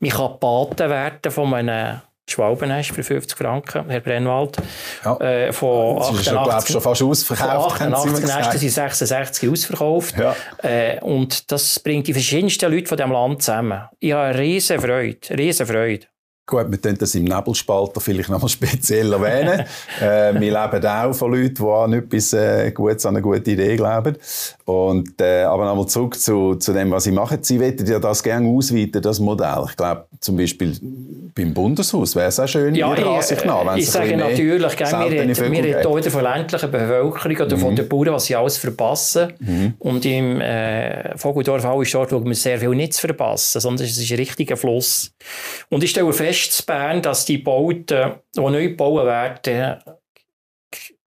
Man kann Paten werden von einem Schwalbenest für 50 Franken, Herr Brennwald. Ja. Äh, von das 88, ist schon, schon fast ausverkauft. Von 88 Nesten sind 66 ausverkauft. Ja. Äh, und das bringt die verschiedensten Leute von diesem Land zusammen. Ich habe eine riesen Freude, riesen Freude. Gut, wir können das im Nebelspalter vielleicht noch mal speziell erwähnen. äh, wir leben auch von Leuten, die an etwas äh, Gutes, an eine gute Idee glauben. Und, äh, aber nochmal zurück zu, zu dem, was Sie machen. Sie wollen ja das gerne ausweiten, das Modell. Ich glaube, zum Beispiel beim Bundeshaus wäre es auch schön, ja, Ihrer Ansicht nach. Ich sage natürlich, gell, wir reden, wir reden hier von der ländlichen Bevölkerung oder mhm. von den Bauern, was sie alles verpassen. Mhm. Und im äh, Vogeldorf dort, wo wir sehr viel nicht zu verpassen, sondern es ist ein richtiger Fluss. Und ich stelle fest, fest in Bern, dass die Bauten, die neu gebaut werden,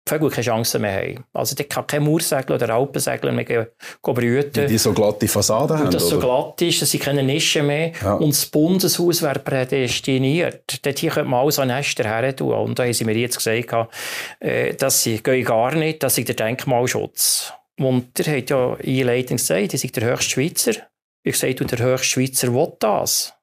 Vögel keine Chance mehr haben. Also die kann kein Moorsegler oder Alpensegler mehr brüten. Die so glatte Fassaden haben, das oder? so glatt ist, dass sie keine Nischen mehr ja. Und das Bundeshaus wäre prädestiniert. Dort hier könnte man alles an Nester her tun. Und da haben sie mir jetzt gesagt, äh, dass sie gehen gar nicht, dass sie der Denkmalschutz. Und der hat ja einleitend gesagt, die sind der höchste Schweizer. Ich sage, der höchste Schweizer will das.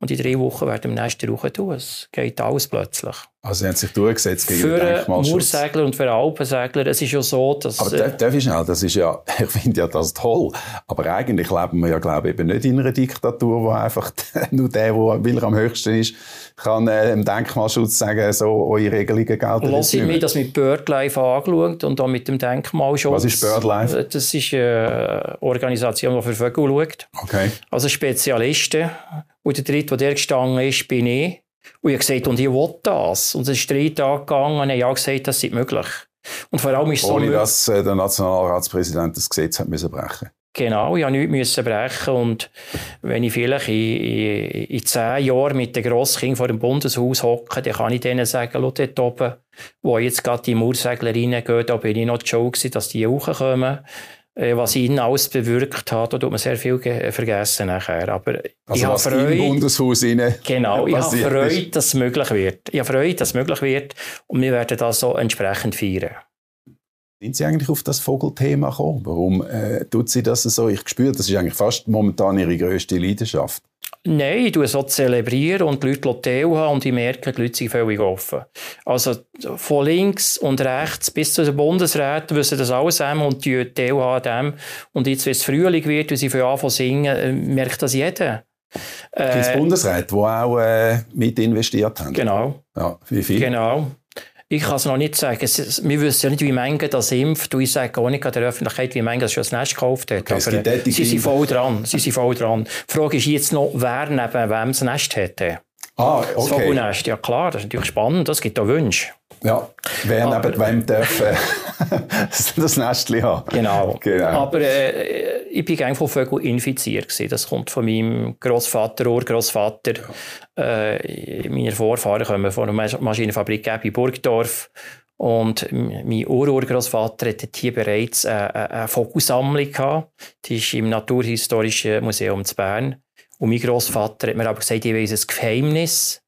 Und in drei Wochen werden wir nächste Woche tun. Es geht alles plötzlich. Also sie haben sich durchgesetzt gegen für den Denkmalschutz. Für und für Alpensegler, es ist ja so, dass... Aber äh, darf ich schnell, das ist ja, ich finde ja das toll, aber eigentlich leben wir ja, glaube ich, eben nicht in einer Diktatur, wo einfach nur der, der er am höchsten ist, kann äh, im Denkmalschutz sagen, so, eure Regelungen gelten Lass ich mir das mit BirdLife angeschaut und auch mit dem Denkmalschutz. Was ist BirdLife? Das ist eine Organisation, die für Vögel schaut. Okay. Also Spezialisten und der dritte, der gestanden ist, bin ich. Und ich habe gesagt, und ich will das. Und es ist drei Tage gegangen und ich habe gesagt, das ist möglich. Und vor allem ist Ohne so dass äh, der Nationalratspräsident das Gesetz hat müssen brechen Genau, ich musste nichts brechen. Und wenn ich vielleicht in, in, in zehn Jahren mit den Grosskindern vor dem Bundeshaus hocke, dann kann ich denen sagen, schau dort oben, wo jetzt gerade die Mauersegler reingehen, da bin ich noch die Show gewesen, dass die hochkommen. Äh, was ihn alles bewirkt hat, da tut man sehr viel vergessen nachher. Aber also ich habe Freude, im Bundeshaus Genau, ich habe Freude, dass es möglich wird. Ich habe Freude, dass es möglich wird und wir werden das so entsprechend feiern. Sind Sie eigentlich auf das Vogelthema gekommen? Warum äh, tut Sie das so? Ich spüre, das ist eigentlich fast momentan Ihre grösste Leidenschaft. Nein, ich tue so zelebrieren und die Leute teilhaben und ich merke, die Leute sind völlig offen. Also von links und rechts bis zu den Bundesräten wissen das alles haben und die teilhaben an dem. Und jetzt, wenn es Frühling wird, und sie für anfangen singen, äh, merkt das jeder. Äh, es Bundesräte, die auch äh, mit investiert haben? Genau. Ja, wie viel? Genau. Ich kann es noch nicht sagen. Wir wissen ja nicht, wie Menge das impft. Und ich sage auch nicht an der Öffentlichkeit, wie Menge das schon das Nest gekauft hat. Okay, Aber äh, sie sind voll dran. Sie sind voll dran. Die Frage ist jetzt noch, wer neben wem das Nest hätte. Ah, okay. Das Vogelnest, ja klar, das ist natürlich spannend. Das gibt auch Wünsche. Ja, wer aber, neben wem darf äh, das Nestchen haben. Genau. genau. Aber äh, ich bin gerne von Vögeln infiziert. Gewesen. Das kommt von meinem Großvater, Urgroßvater. Ja. Äh, meine Vorfahren kommen von einer Maschinenfabrik in Burgdorf. Und mein Ururgroßvater hatte hier bereits eine, eine Vogelsammlung gehabt. Die ist im Naturhistorischen Museum zu Bern. Und mein Großvater hat mir aber gesagt, ich weiß ein Geheimnis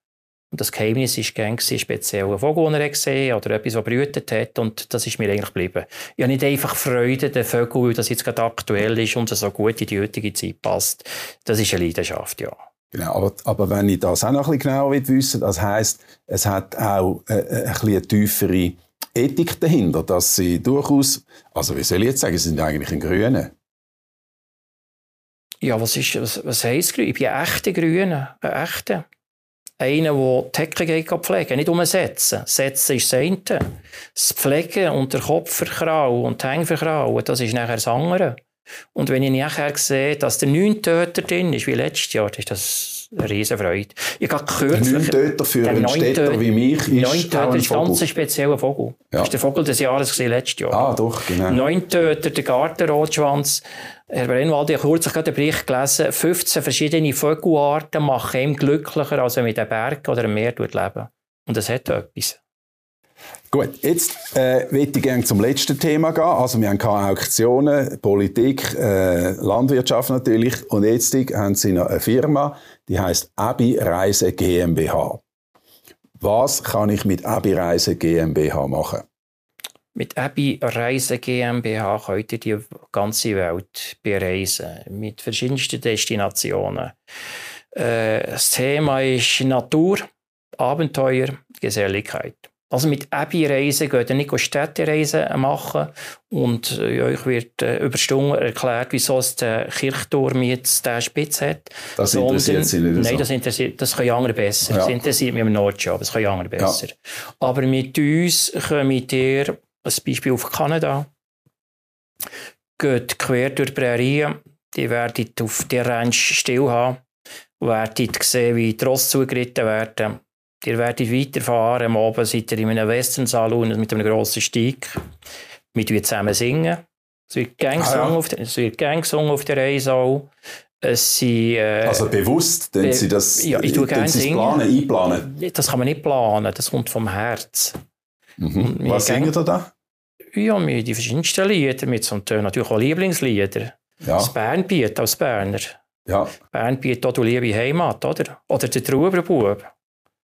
und das Geheimnis war gern speziell ein Vogel, den er gesehen oder etwas, das brütet hat. Und das ist mir eigentlich geblieben. Ich habe nicht einfach Freude, den Vögel, weil das jetzt gerade aktuell ist und so gut in die heutige Zeit passt. Das ist eine Leidenschaft, ja. Genau, aber, aber wenn ich das auch noch ein bisschen genauer wissen das heisst, es hat auch äh, äh, ein bisschen eine tiefere Ethik dahinter, dass sie durchaus, also wie soll ich jetzt sagen, sie sind eigentlich ein Grüne. Ja, was, ist, was, was heisst grün? Ich bin ein echter Grüne, ein echter. Einer, der die Hecke geht pflegen, nicht umsetzen. Setzen ist das eine. Das Pflegen und der Kopf verkrauen und die Hänge verkrauen, das ist nachher das andere. Und wenn ich nachher sehe, dass der neun Töter drin ist, wie letztes Jahr, ist das eine Riesenfreude. Ich habe kürzlich... Neun Töter für einen Städter wie mich ist Neun Töter ist ein ganz spezieller Vogel. Ja. Das ist der Vogel des Jahres letztes Jahr. Ah, doch, genau. Neun Töter, der Gartenrotschwanz. Herr Brennwald, ich habe kürzlich den Bericht gelesen, 15 verschiedene Vogelarten machen ihn glücklicher, als er mit einem Berg oder einem Meer leben. Und das hat etwas. Gut, jetzt äh, möchte ich gerne zum letzten Thema gehen. Also wir haben Auktionen, Politik, äh, Landwirtschaft natürlich. Und jetzt haben Sie noch eine Firma, die heißt Abi Reise GmbH. Was kann ich mit Abi Reise GmbH machen? Mit Abi Reise GmbH könnt ihr die ganze Welt bereisen, mit verschiedensten Destinationen. Äh, das Thema ist Natur, Abenteuer, Geselligkeit. Also mit Abi-Reisen geht ihr nicht Städtereisen machen und äh, euch wird äh, über Stunden erklärt, wieso es der Kirchturm jetzt den Spitz hat. Das interessiert Sie nicht Nein, das interessiert, das können andere besser. Ja. Das interessiert mich im Nordjob, das können andere besser. Ja. Aber mit uns kommt ihr, ein Beispiel auf Kanada, geht quer durch die Prärien, die werdet auf der Ranch still haben, werdet sehen, wie die Ross zugeritten werden Ihr werdet weiterfahren. Am Abend seid ihr in einem Western-Salon mit einem grossen Steig. Wir zusammen singen. Es wird Gang ah, ja. auf, der, es wird Gang auf der Reise auch. Es sind, äh, also bewusst, denn Sie das, ja, ich tue gerne singen. planen, einplanen? Das kann man nicht planen, das kommt vom Herz. Mhm. Was singen Sie da? Ja, wir die verschiedensten Lieder, mit so natürlich auch Lieblingslieder. Ja. Das Bernbiet als Berner. Ja. Bernbiet, du liebe Heimat, oder? Oder der Trauberbub.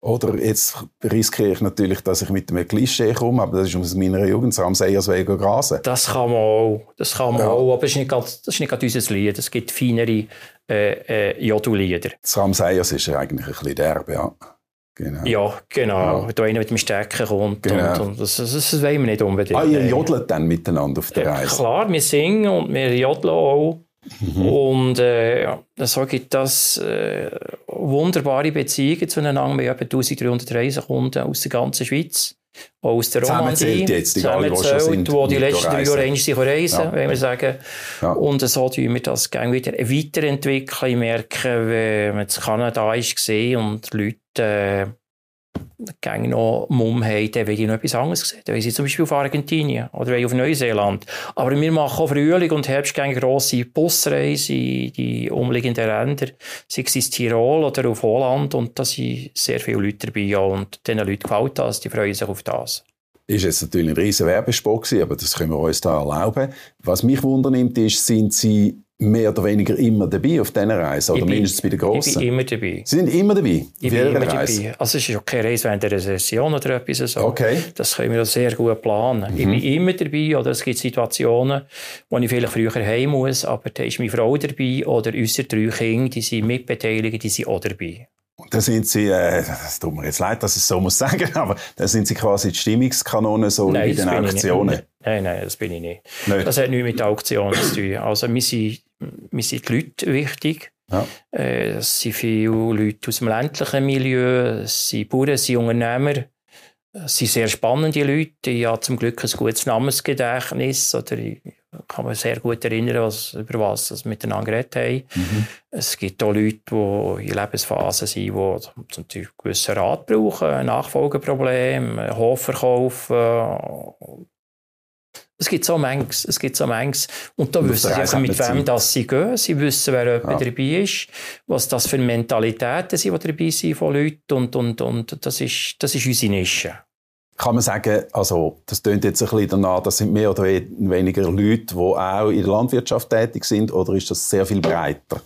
Oder jetzt riskiere ich natürlich, dass ich mit einem Klischee komme, aber das ist aus meiner Jugend, so am Seiersweg grasen. Das kann man auch, das kann man ja. auch, aber das ist, nicht grad, das ist nicht unser Lied. Es gibt feinere äh, äh, Jodu-Lieder. Das Ramseyers ist ja eigentlich ein bisschen derbe, ja. Genau. Ja, genau. Ja. Da einer mit dem Stecken kommt. Genau. Und, und das, das, das wollen wir nicht unbedingt. Ah, ihr jodelt dann miteinander auf der Reise? Ja, klar, wir singen und wir jodeln auch. Mhm. Und äh, so gibt das äh, wunderbare Beziehungen zueinander. Wir haben etwa 1300 Reisekunden aus der ganzen Schweiz, auch aus der Romandie. jetzt, egal, wo schon sind, die die letzten drei Jahre reisen, reisen ja. wenn wir sagen. Ja. Und so tun wir das gerne wieder weiterentwickeln. Ich merke, wenn man in Kanada war und Leute äh, gegen noch Mumm haben, dann will ich noch etwas anderes sehen. Dann will ich zum Beispiel auf Argentinien oder auf Neuseeland. Aber wir machen auch Frühling und Herbst gerne grosse Busreisen in die umliegenden Länder, sei es in Tirol oder auf Holland. Und da sind sehr viele Leute dabei. Und diesen Leuten gefällt das, die freuen sich auf das ist jetzt natürlich ein riesen Werbespot aber das können wir uns da erlauben. Was mich wundernimmt ist, sind Sie mehr oder weniger immer dabei auf diesen Reisen? Oder mindestens bei den Grossen? Ich bin immer dabei. Sie sind immer dabei? Ich bin immer Reise? dabei. Also es ist auch keine Reise während einer Session oder etwas so. Okay. Das können wir sehr gut planen. Mhm. Ich bin immer dabei. Oder es gibt Situationen, wo ich vielleicht früher heim muss, aber da ist meine Frau dabei oder unsere drei Kinder, die sind mitbeteiligt, die sind auch dabei. Und da sind sie, äh, es tut mir jetzt leid, dass ich es so muss sagen, aber da sind sie quasi die Stimmungskanone so nein, in den Auktionen. Nein, nein, das bin ich nicht. nicht. Das hat nichts mit Auktionen zu tun. Also wir sind mir sind die Leute wichtig. Ja. Äh, es sind viele Leute aus dem ländlichen Milieu, es sind Bauern, es sind Unternehmer. Es sind sehr spannende Leute. Ich habe zum Glück ein gutes Namensgedächtnis. Oder ich kann mich sehr gut erinnern, was, über was wir miteinander geredet haben. Mhm. Es gibt auch Leute, die in Lebensphasen sind, die zum Beispiel gewissen Rat brauchen, Nachfolgeprobleme, Hofverkauf, es gibt so manches, es gibt so manches. Und da wissen sie auch, mit wem das sie gehen. Sie wissen, wer ja. dabei ist, was das für Mentalitäten sind, die dabei sind von Leuten. Und, und, und das, ist, das ist unsere Nische. Kann man sagen, also, das klingt jetzt ein bisschen danach, das sind mehr oder weniger Leute, die auch in der Landwirtschaft tätig sind, oder ist das sehr viel breiter?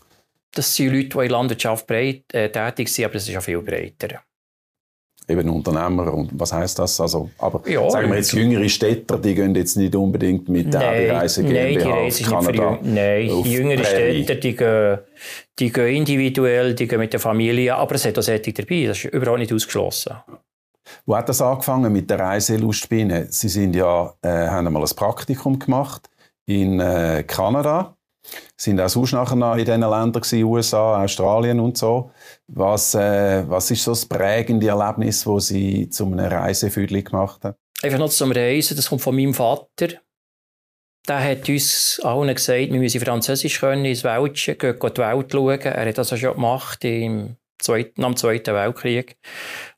Das sind Leute, die in der Landwirtschaft breit, äh, tätig sind, aber es ist auch viel breiter. Eben Unternehmer und was heißt das? Also, aber ja, sagen wir jetzt jüngere Städter, die gehen jetzt nicht unbedingt mit der nein, Reise GmbH nein, die Reise auf Kanada. Nicht nein, die jüngeren Städter, die gehen, die gehen individuell, die gehen mit der Familie, aber es hat auch Sättig dabei, das ist überhaupt nicht ausgeschlossen. Wo hat das angefangen mit der Reiselust bei Sie sind ja, äh, haben einmal ein Praktikum gemacht in äh, Kanada sind auch sonst nachher in diesen Ländern gewesen, USA, Australien und so. Was, äh, was ist so das prägende Erlebnis, das Sie zu einem Reisefüdli gemacht haben? Einfach noch zum Reisen, das kommt von meinem Vater. Der hat uns allen gesagt, wir müssen Französisch können, ins Welschen, gehen, gehen die Welt schauen. Er hat das auch schon gemacht im Zweiten, am Zweiten Weltkrieg.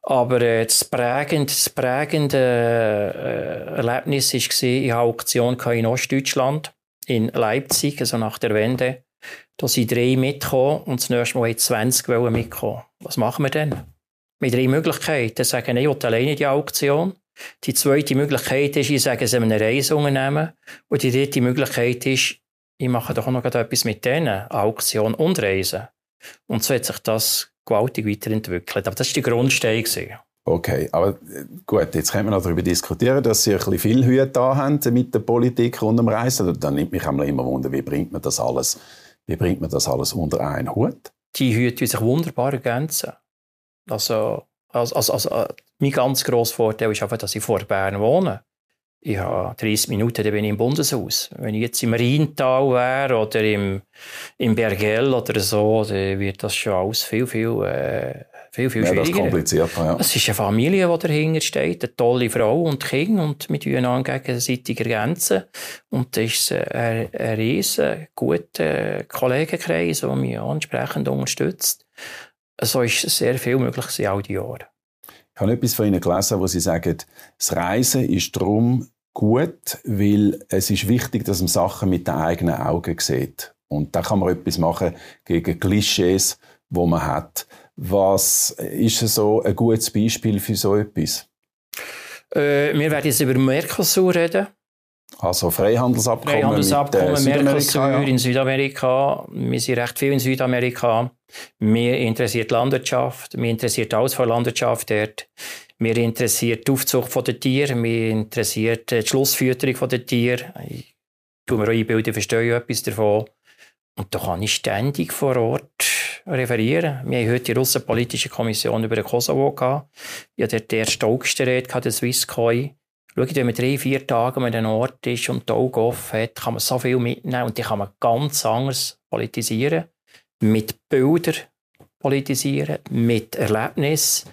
Aber äh, das prägende, das prägende äh, Erlebnis war, ich hatte Auktion in Ostdeutschland in Leipzig, also nach der Wende. Da sind drei mitgekommen und das nächste Mal 20 mitkommen. Was machen wir denn? Mit drei Möglichkeiten. Sagen, ich will alleine die Auktion. Die zweite Möglichkeit ist, ich sage es einem Reiseunternehmen. Und die dritte Möglichkeit ist, ich mache doch noch etwas mit denen. Auktion und Reisen. Und so hat sich das gewaltig weiterentwickelt. Aber das war die Grundstein. Okay, aber äh, gut, jetzt können wir noch darüber diskutieren, dass Sie ein bisschen viel Hüte da haben mit der Politik und dem Reisen. Dann nimmt mich immer Wunder, wie bringt man das alles, wie bringt man das alles unter einen Hut? Die Hüte sich wunderbar ergänzen. Also, also, also, also mein ganz grosser Vorteil ist einfach, dass ich vor Bern wohne. Ich habe 30 Minuten, dann bin ich im Bundeshaus. Wenn ich jetzt im Rheintal wäre oder im, im Bergell oder so, dann wird das schon alles viel, viel äh, viel, viel ja, schwieriger. komplizierter, ja. Es ist eine Familie, die dahinter steht, eine tolle Frau und Kind und mit ihnen gegenseitig ergänzen. Und das ist ein, ein riesen guter Kollegenkreis, der mich entsprechend unterstützt. So ist sehr viel möglich in all die Jahre. Ich habe etwas von Ihnen gelesen, wo Sie sagen, das Reisen ist darum gut, weil es ist wichtig, dass man Sachen mit den eigenen Augen sieht. Und da kann man etwas machen gegen Klischees, die man hat. Was ist so ein gutes Beispiel für so etwas? Äh, wir werden jetzt über Mercosur reden. Also Freihandelsabkommen, Freihandelsabkommen mit, äh, Mercosur ja. in Südamerika. Wir sind recht viel in Südamerika. Mir interessiert Landwirtschaft, mir interessiert alles von Landwirtschaft dort. Mir interessiert die Aufzucht der Tiere, mir interessiert die Schlussfütterung der Tiere. Ich tue mir auch einbilden, ich verstehe etwas davon. Und da kann ich ständig vor Ort referieren. Wir haben heute die Russenpolitische Kommission über den Kosovo gehabt. Ich hatte der stolzste Rede der Swisscoin. Schau, wenn man drei, vier Tage an einem Ort ist und die Augen offen hat, kann man so viel mitnehmen und die kann man ganz anders politisieren. Mit Bildern politisieren, mit Erlebnis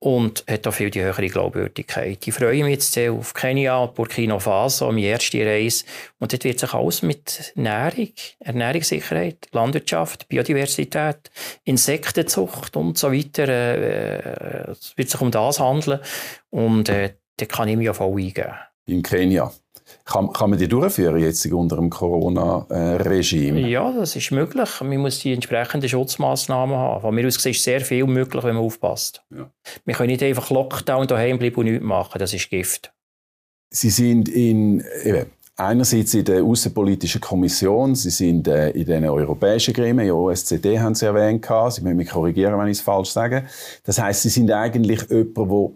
und hat auch viel die höhere Glaubwürdigkeit. Ich freue mich jetzt sehr auf Kenia, Burkina Faso, meine erste Reise. Und dort wird sich alles mit Ernährung, Ernährungssicherheit, Landwirtschaft, Biodiversität, Insektenzucht und so weiter, äh, es wird sich um das handeln. Und äh, da kann ich mich auch voll eingeben. In Kenia? Kann, kann man die durchführen jetzt unter dem Corona-Regime? Ja, das ist möglich. Man muss die entsprechenden Schutzmaßnahmen haben. Von mir aus ist sehr viel möglich, wenn man aufpasst. Ja. Wir können nicht einfach Lockdown daheim bleiben und nichts machen. Das ist Gift. Sie sind in, eben, einerseits in der Außenpolitischen Kommission, Sie sind äh, in den europäischen Gremien, OSCD haben Sie erwähnt, Sie müssen mich korrigieren, wenn ich es falsch sage. Das heißt, Sie sind eigentlich jemand, der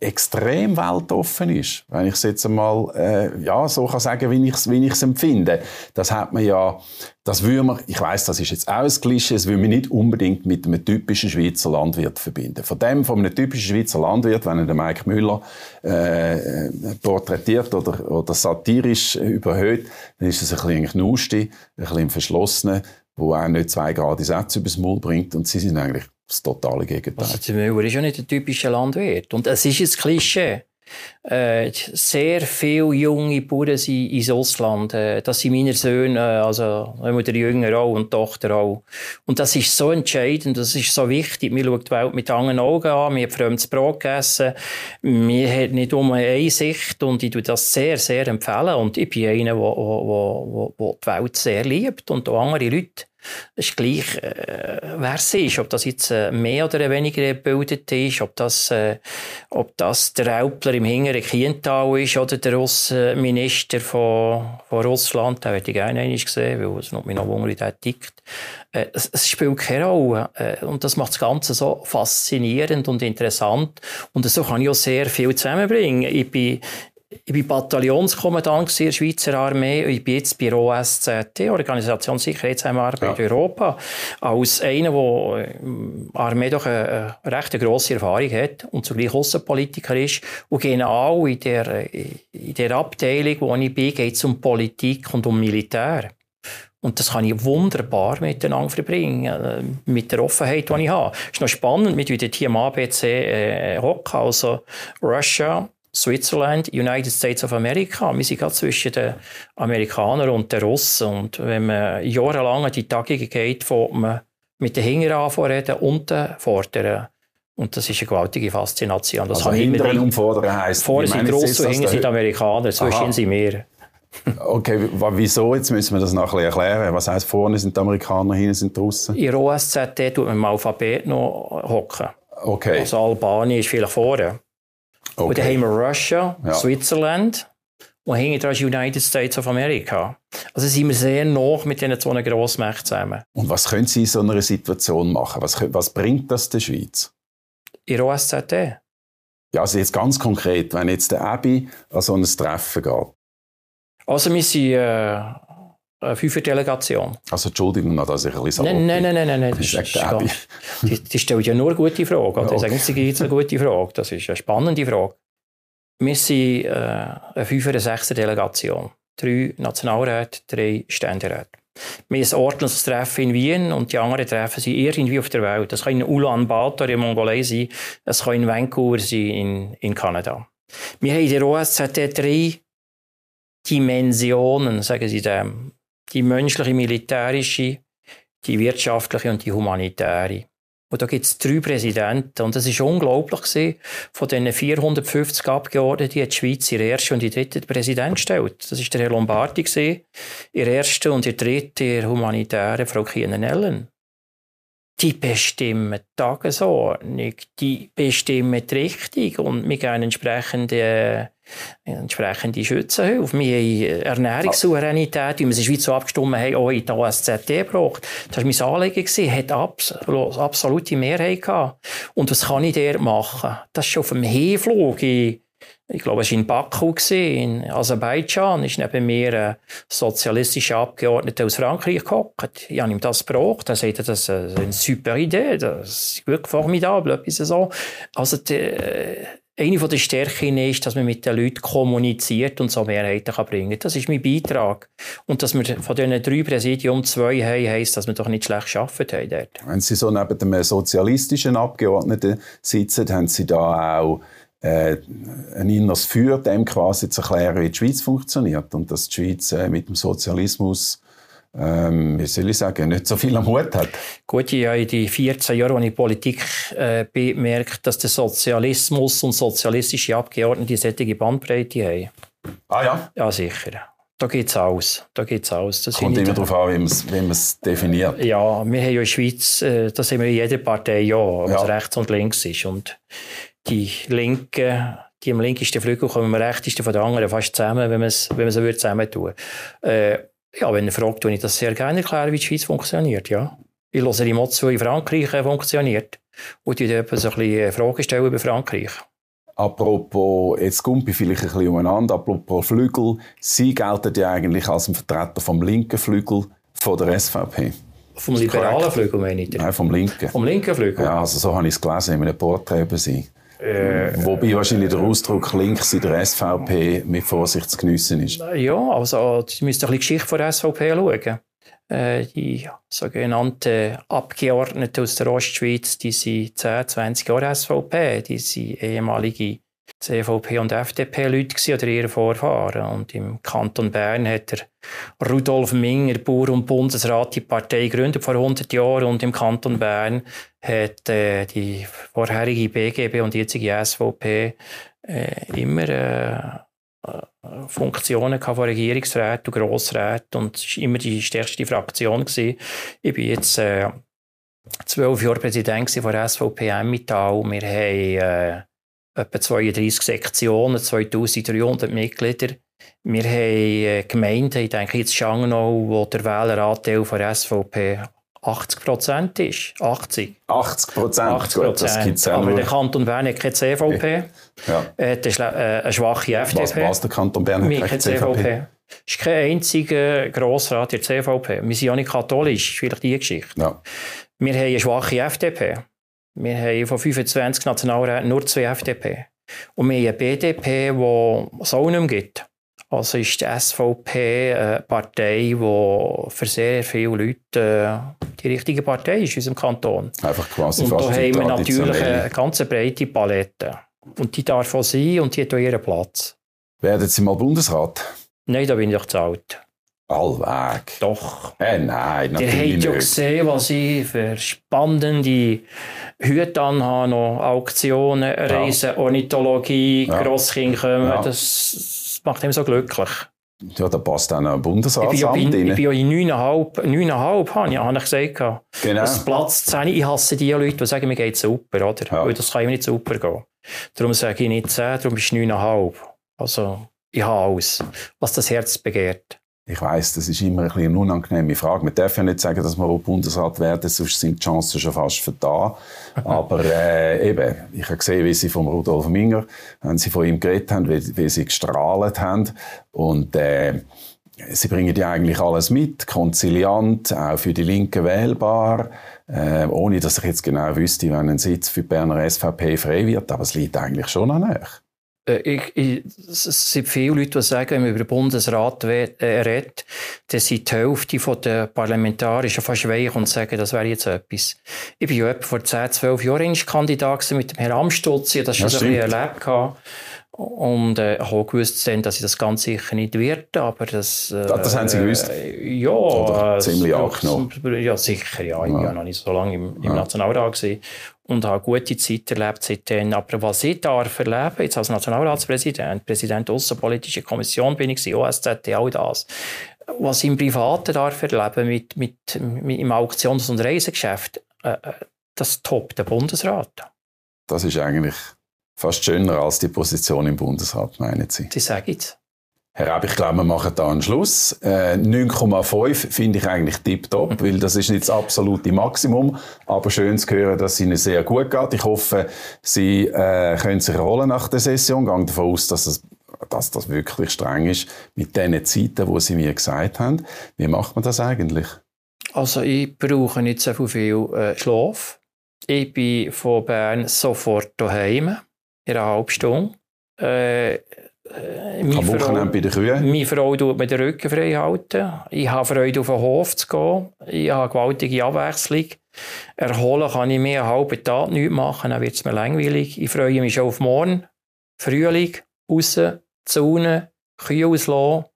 extrem weltoffen ist, wenn ich es jetzt einmal äh, ja, so kann sagen, wie ich es wie empfinde. Das hat man ja, das würde man, ich weiß, das ist jetzt auch ein Klischee, das würde man nicht unbedingt mit einem typischen Schweizer Landwirt verbinden. Von dem, von einem typischen Schweizer Landwirt, wenn er den Mike Müller äh, porträtiert oder, oder satirisch überhöht, dann ist es ein bisschen ein Knusti, ein bisschen verschlossener, wo auch nicht zwei gerade Sätze übers Maul bringt und sie sind eigentlich das totale Gegenteil. Also der Müller ist ja nicht ein typischer Landwirt. Und es ist ein Klischee. Äh, sehr viele junge Bauern sind ins Ausland. Äh, das sind meine Söhne, also immer der Jünger auch und die Tochter auch. Und das ist so entscheidend, das ist so wichtig. Man schaut die Welt mit anderen Augen an, man hat fremdes Brot gegessen, man hat nicht um eine Sicht und ich würde das sehr, sehr empfehlen. Und ich bin einer, der die Welt sehr liebt und auch andere Leute ist gleich, äh, wer es ist, ob das jetzt äh, mehr oder weniger gebildet ist, ob das, äh, ob das der Raupler im hinteren Kiental ist oder der Außenminister von, von Russland, den hätte ich gerne einmal gesehen, weil es noch, mich noch wundert, der tickt. Äh, es, es, spielt keine Rolle. Äh, und das macht das Ganze so faszinierend und interessant. Und so kann ich auch sehr viel zusammenbringen. Ich bin, ich bin Bataillonskommandant in der Schweizer Armee und ich bin jetzt bei OSZT, Organisation Sicherheitszusammenarbeit ja. Europa, als einer, der der Armee doch eine, eine recht grosse Erfahrung hat und zugleich Außenpolitiker ist. Und genau in der, in der Abteilung, wo ich bin, geht es um Politik und um Militär. Und das kann ich wunderbar miteinander verbringen, äh, mit der Offenheit, die ich habe. Es ist noch spannend, mit wie hier im ABC äh, hocken, also Russia, Switzerland, United States of America. Wir sind gerade zwischen den Amerikanern und den Russen. Und wenn man jahrelang an die Tagungen geht, wo man mit den Hingern anfangen und den Vorderen. Und das ist eine gewaltige Faszination. Das also hinteren und vorderen heisst... Vorne sind Russen und hinten sind Amerikaner, zwischen sind wir. Okay, wieso? Jetzt müssen wir das noch ein erklären. Was heisst, vorne sind die Amerikaner, hinten sind die Russen? In der OSZT tut man im Alphabet noch hocken. Okay. Also Albanien ist vielleicht vorne. Okay. Und dann haben wir Russia, ja. Switzerland und hinten dran ist United States of America. Also sind wir sehr nah mit diesen zwei Grossmächten zusammen. Und was können Sie in so einer Situation machen? Was, was bringt das der Schweiz? In der OSZE? Ja, also jetzt ganz konkret, wenn jetzt der Abi an so ein Treffen geht. Also wir sind äh, eine Fünfer-Delegation. Also Entschuldigung, dass ich ein bisschen Nein, nein, nein, nein, nein, das, das ist, gar, die, die stellt ja nur eine gute Frage. Oder? Okay. Das ist eine gute Frage. Das ist eine spannende Frage. Wir sind äh, eine Fünfer-, eine Sechser-Delegation. Drei Nationalräte, drei Ständeräte. Wir haben ein ordentliches Treffen in Wien und die anderen Treffen sind irgendwie auf der Welt. Das kann in Ulaanbaatar in Mongolei sein, es kann in Vancouver sein in, in Kanada. Wir haben in der OSZE drei Dimensionen, sagen sie dem die menschliche, militärische, die wirtschaftliche und die humanitäre. Und da gibt es drei Präsidenten. Und das ist unglaublich gewesen. Von diesen 450 Abgeordneten hat die Schweiz ihr ersten und ihr dritten Präsident gestellt. Das ist der Herr Lombardi gewesen. Ihr erster und ihr dritter, ihr humanitäre Frau Kienen-Ellen die bestimmen die Tagesordnung, die bestimmen die Richtung und wir geben entsprechende, äh, entsprechende Schützenhilfe. Wir haben Ernährungssouveränität, wie wir es in der Schweiz so abgestimmt haben, auch in der OSZT gebraucht. Das war mein Anliegen, hat absolut, absolute Mehrheit gehabt. Und was kann ich der machen? Das ist schon auf dem Hinflug ich glaube, es war in Baku, in Aserbaidschan, ist neben mir ein sozialistischer Abgeordneter aus Frankreich gehockt. Ich habe ihm das gebraucht. Er sagte, das ist eine super Idee, das ist wirklich formidabel, etwas so. Also, die, eine der Stärken ist, dass man mit den Leuten kommuniziert und so Mehrheiten bringen kann. Das ist mein Beitrag. Und dass wir von diesen drei Präsidium zwei haben, heisst, dass wir doch nicht schlecht gearbeitet haben dort. Wenn Sie so neben dem sozialistischen Abgeordneten sitzen, haben Sie da auch äh, ein inneres Feuer, dem quasi zu erklären, wie die Schweiz funktioniert und dass die Schweiz äh, mit dem Sozialismus ähm, wie soll ich sagen, nicht so viel am Hut hat. Gut, ich habe in den 14 Jahren, als ich Politik äh, bemerkt, dass der Sozialismus und sozialistische Abgeordnete solche Bandbreite haben. Ah ja? Ja, sicher. Da geht es aus. Da geht's aus. Das Kommt immer darauf an, wie man es definiert. Ja, wir haben ja in der Schweiz, äh, das haben wir in jeder Partei ja, was ja. rechts und links ist. Und die Linken, die am linkesten Flügel kommen am rechtesten von den anderen fast zusammen, wenn man es, wenn man so würde zusammen tun. Äh, ja, wenn ihr fragt, tue ich das sehr gerne erklären, wie die Schweiz funktioniert, ja. Ich höre die zu, wie Frankreich äh, funktioniert. Und ich würde so ein bisschen äh, Fragen stellen über Frankreich. Apropos, jetzt kommt vielleicht ein bisschen umeinander, apropos Flügel. Sie gelten ja eigentlich als ein Vertreter vom linken Flügel von der SVP. Vom liberalen Flügel, meine ich? Nein, vom linken. Vom linken Flügel? Ja, also so habe ich es gelesen in einem Porträt über Sie. Äh, Wobei wahrscheinlich der Ausdruck links in der SVP mit Vorsicht zu geniessen ist. Ja, also Sie müssen ein bisschen die Geschichte von der SVP schauen. Äh, die sogenannten Abgeordneten aus der Ostschweiz, die sind 10, 20 Jahre SVP, die sind ehemalige CVP und FDP-Leute oder ihre Vorfahren. Und im Kanton Bern hat der Rudolf Minger, Bauer und Bundesrat, die Partei gegründet vor 100 Jahren. Und im Kanton Bern hat äh, die vorherige BGB und die jetzige SVP äh, immer äh, Funktionen von Regierungsräten und Grossräten und es war immer die stärkste Fraktion. Gewesen. Ich bin jetzt äh, zwölf Jahre Präsident von der SVP Emmental. Wir haben äh, etwa 32 Sektionen, 2300 Mitglieder. Wir haben äh, Gemeinden, ich denke jetzt Schangnau, wo der Wähleranteil von der SVP 80 Prozent ist. 80. 80 Prozent? Gut, das gibt's ja Aber der Kanton Bern hat keine CVP. Ja. Er hat eine schwache FDP. Was, was der Kanton Bern hat keine CVP? CVP. Es ist kein einziger Grossrat der CVP. Wir sind ja nicht katholisch, das ist vielleicht die Geschichte. Ja. Wir haben eine schwache FDP. Wir haben von 25 Nationalräten nur zwei FDP. Und wir haben eine BDP, die es auch nicht mehr gibt. Also ist die SVP eine Partei, die für sehr viele Leute äh, die richtige Partei ist in unserem Kanton. Einfach quasi Und da haben wir natürlich eine ganz breite Palette. Und die darf auch sein und die hat auch ihren Platz. Werden Sie mal Bundesrat? Nein, da bin ich zu alt. Allweg. Doch. Äh, nein, natürlich Ihr habt ja gesehen, was ich für spannende Hüte anhabe, noch Auktionen, Reisen, ja. Ornithologie, ja. Grosskind kommen. Ja. Das macht ihn so glücklich. Ja, da passt dann ein Bundesratsamt ich bin, ja, in neuneinhalb, neuneinhalb habe ich, habe ich gesagt. Genau. Das Platz 10. Ich hasse die Leute, die sagen, mir geht super, oder? Ja. Weil das kann ihm nicht super gehen. Darum sage ich nicht 10, darum bist du neuneinhalb. Also, ich habe alles, was das Herz begehrt. Ich weiß, das ist immer ein bisschen eine unangenehme Frage. Man darf ja nicht sagen, dass wir auch Bundesrat werden, sonst sind die Chancen schon fast vertan. Aber äh, eben, ich habe gesehen, wie sie von Rudolf Minger, wenn sie von ihm geredet haben, wie, wie sie gestrahlt haben. Und äh, sie bringen ja eigentlich alles mit, konziliant, auch für die Linken wählbar. Äh, ohne dass ich jetzt genau wüsste, wenn ein Sitz für die Berner SVP frei wird, aber es liegt eigentlich schon an euch. Äh, ich, ich, es sind viele Leute, die sagen, wenn man über den Bundesrat äh, redet, dann sind die Hälfte der Parlamentarier fast weich und sagen, das wäre jetzt etwas. Ich bin ja etwa vor 10, 12 Jahren Kandidat mit dem Herrn Amstutz, ich das schon ja, erlebt. Und äh, ich habe gewusst, dass ich das ganz sicher nicht werde, aber das... Äh, das haben Sie gewusst? Äh, ja. Oder ziemlich äh, angenommen? Ja, sicher, ja. Ich ja. war noch nicht so lange im, im ja. Nationalrat gewesen und habe gute Zeit erlebt seitdem. Aber was ich darf erleben, jetzt als Nationalratspräsident, Präsident der Außenpolitischen Kommission bin ich, OSZT, all das, was ich im Privaten darf erleben, mit, mit, mit im Auktions- und Reisegeschäft, äh, äh das toppt der Bundesrat. Das ist eigentlich fast schöner als die Position im Bundesrat, meinen Sie? Das sage ich jetzt. Herr Raab, ich glaube, wir machen da einen Schluss. Äh, 9,5 finde ich eigentlich tiptop, weil das ist nicht das absolute Maximum. Aber schön zu hören, dass es Ihnen sehr gut geht. Ich hoffe, Sie äh, können sich erholen nach der Session. Ich gehe davon aus, dass, es, dass das wirklich streng ist mit den Zeiten, die Sie mir gesagt haben. Wie macht man das eigentlich? Also ich brauche nicht so viel äh, Schlaf. Ich bin von Bern sofort daheim in einer halben Stunde. Äh, äh, Am Wochenende bei den Kühen? Meine Frau tut mir den Rücken frei halten. Ich habe Freude, auf den Hof zu gehen. Ich habe eine gewaltige Abwechslung. Erholen kann ich mehr einen halben Tag nichts machen, dann wird es mir langweilig. Ich freue mich schon auf morgen. Frühling, außen, Sonne, Kühe auslassen.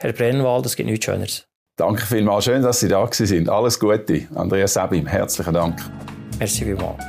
Herr Brennwald, es gibt nichts Schöneres. Danke vielmals. Schön, dass Sie da sind. Alles Gute. Andreas Sabim, herzlichen Dank. Merci vielmals.